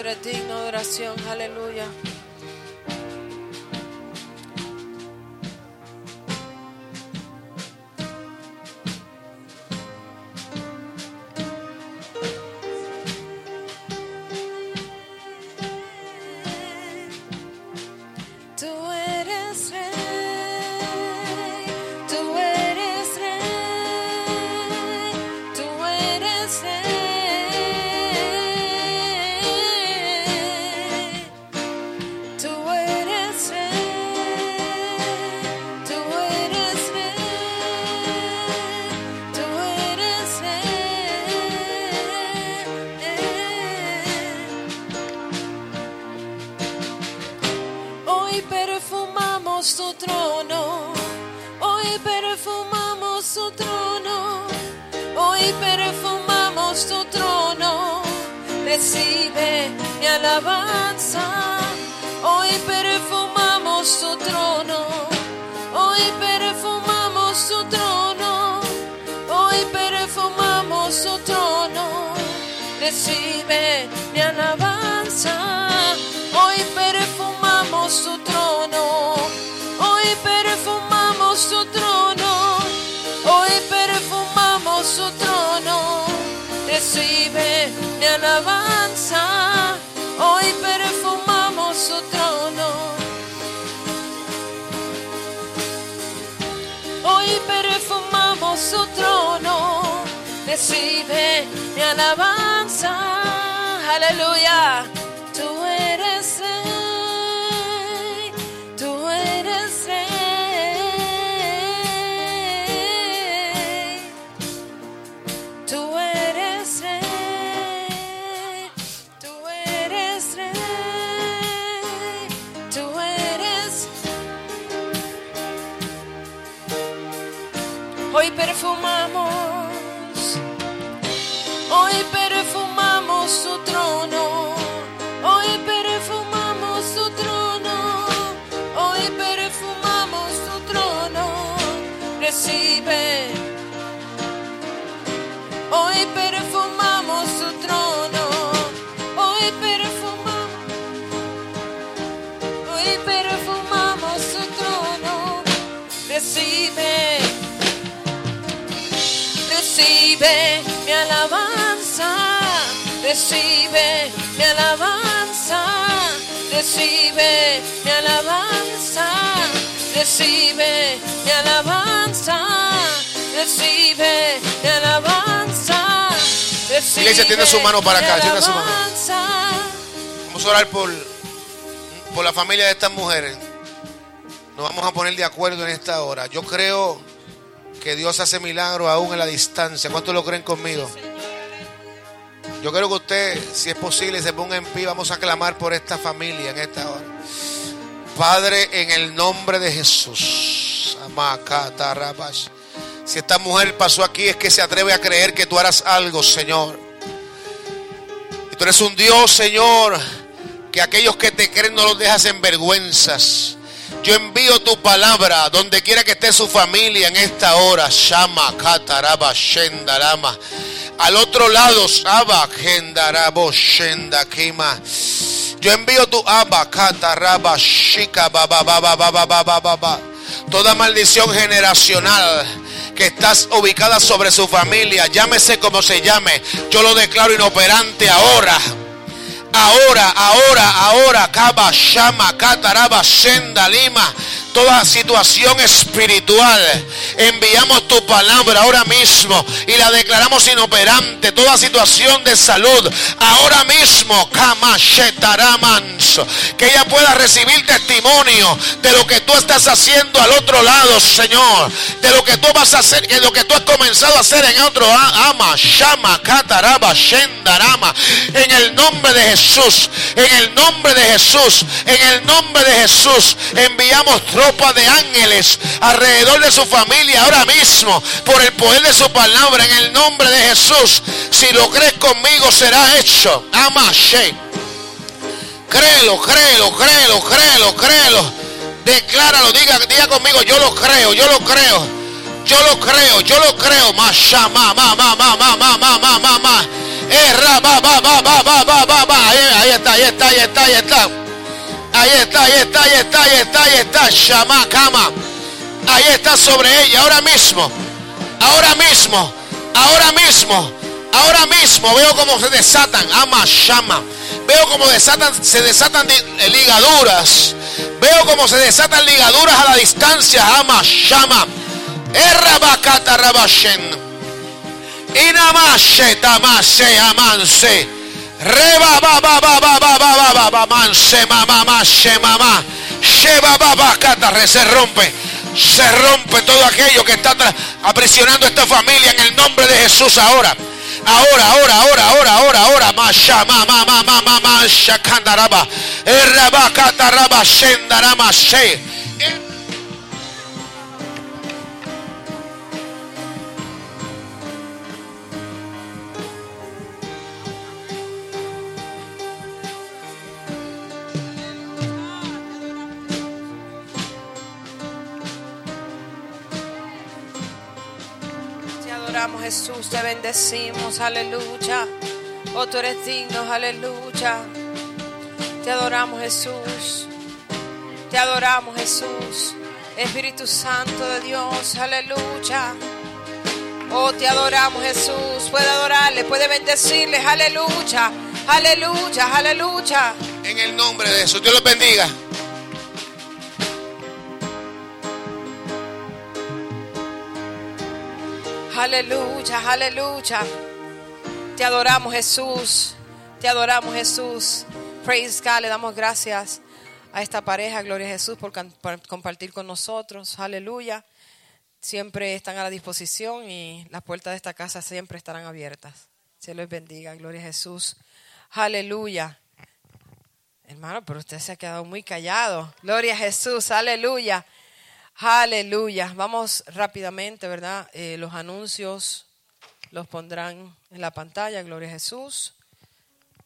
eres digno de oración. Aleluya. Perfumamos tu trono, hoy perfumamos tu trono, hoy perfumamos tu trono. Recibe mi alabanza, hoy perfumamos tu trono, hoy perfumamos tu trono, hoy perfumamos tu trono. Recibe mi alabanza, su trono, recibe mi alabanza, aleluya. Perfumamos, recibe mi alabanza, recibe mi alabanza, recibe mi alabanza, recibe mi alabanza, recibe mi alabanza. Recibe Iglesia, tiende su mano para acá, mi tiende su mano. Vamos a orar por, por la familia de estas mujeres. Nos vamos a poner de acuerdo en esta hora. Yo creo que Dios hace milagros aún en la distancia. ¿Cuántos lo creen conmigo? Yo creo que usted, si es posible, se ponga en pie. Vamos a clamar por esta familia en esta hora. Padre, en el nombre de Jesús. Si esta mujer pasó aquí es que se atreve a creer que tú harás algo, Señor. Y tú eres un Dios, Señor, que aquellos que te creen no los dejas en vergüenzas. Yo envío tu palabra donde quiera que esté su familia en esta hora. Shama, Kataraba, Shendarama. Al otro lado, Saba, Gendarabo, Shendakima. Yo envío tu Abba, Kataraba, Shika, Baba, Baba, Baba, Baba, Baba. Toda maldición generacional que estás ubicada sobre su familia, llámese como se llame, yo lo declaro inoperante ahora. Ahora, ahora, ahora, Kaba, Shama, Kataraba, Senda, Lima, toda situación espiritual. Enviamos tu palabra ahora mismo y la declaramos inoperante. Toda situación de salud, ahora mismo, que ella pueda recibir testimonio de lo que tú estás haciendo al otro lado, Señor. De lo que tú vas a hacer, de lo que tú has comenzado a hacer en otro ama, Shama, Kataraba, Shendarama. En el nombre de Jesús, en el nombre de Jesús, en el nombre de Jesús, enviamos tropa de ángeles alrededor de su familia ahora mismo, por el poder de su palabra, en el nombre de Jesús. Si lo crees conmigo, será hecho. Ama, She. Créelo, créelo, créelo, créelo, créelo. Decláralo, diga, diga conmigo, yo lo creo, yo lo creo. Yo lo creo, yo lo creo. Masha, ma, ma, ma, ma, ma, ma, ma, ma, ma. Erra, ba, ba, ba, ba, ba, ba, ba, ba. Ahí, ahí está, ahí está, ahí está, ahí está. Ahí está, ahí está, ahí está, ahí está, ahí está. Shama, cama. Ahí está sobre ella, ahora mismo. Ahora mismo. Ahora mismo. Ahora mismo veo cómo se desatan. Ama, shama. Veo cómo desatan, se desatan di- ligaduras. Veo cómo se desatan ligaduras a la distancia. Ama, shama. Errabakata rabashen. Inamashe tamase amanse. Reba baba baba baba baba man se se lleva baba catarre se rompe se rompe todo aquello que está apresionando esta familia en el nombre de Jesús ahora ahora, ahora, ahora, ahora, ahora, ahora, masha, ma, ma, ma, ma, ma, masha, kandaraba, erraba, kataraba, shendarama, she, adoramos Jesús, te bendecimos, aleluya. Oh, tú eres digno, aleluya. Te adoramos Jesús, te adoramos Jesús. Espíritu Santo de Dios, aleluya. Oh, te adoramos Jesús, puede adorarle, puede bendecirle, aleluya, aleluya, aleluya. En el nombre de Jesús. Dios los bendiga. Aleluya, aleluya. Te adoramos Jesús. Te adoramos Jesús. Praise God. Le damos gracias a esta pareja, Gloria a Jesús, por, compartir con nosotros. Aleluya. Siempre están a la disposición y las puertas de esta casa siempre estarán abiertas. Se les bendiga. Gloria a Jesús. Aleluya. Hermano, pero usted se ha quedado muy callado. Gloria a Jesús. Aleluya. Aleluya. Vamos rápidamente, ¿verdad? Eh, los anuncios los pondrán en la pantalla. Gloria a Jesús.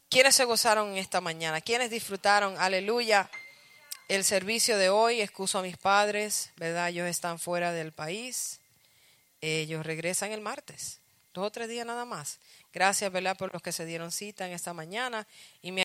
¿Quiénes se gozaron esta mañana? ¿Quiénes disfrutaron? Aleluya. El servicio de hoy, excuso a mis padres, ¿verdad? Ellos están fuera del país. Ellos regresan el martes. Dos o tres días nada más. Gracias, ¿verdad? Por los que se dieron cita en esta mañana. Y me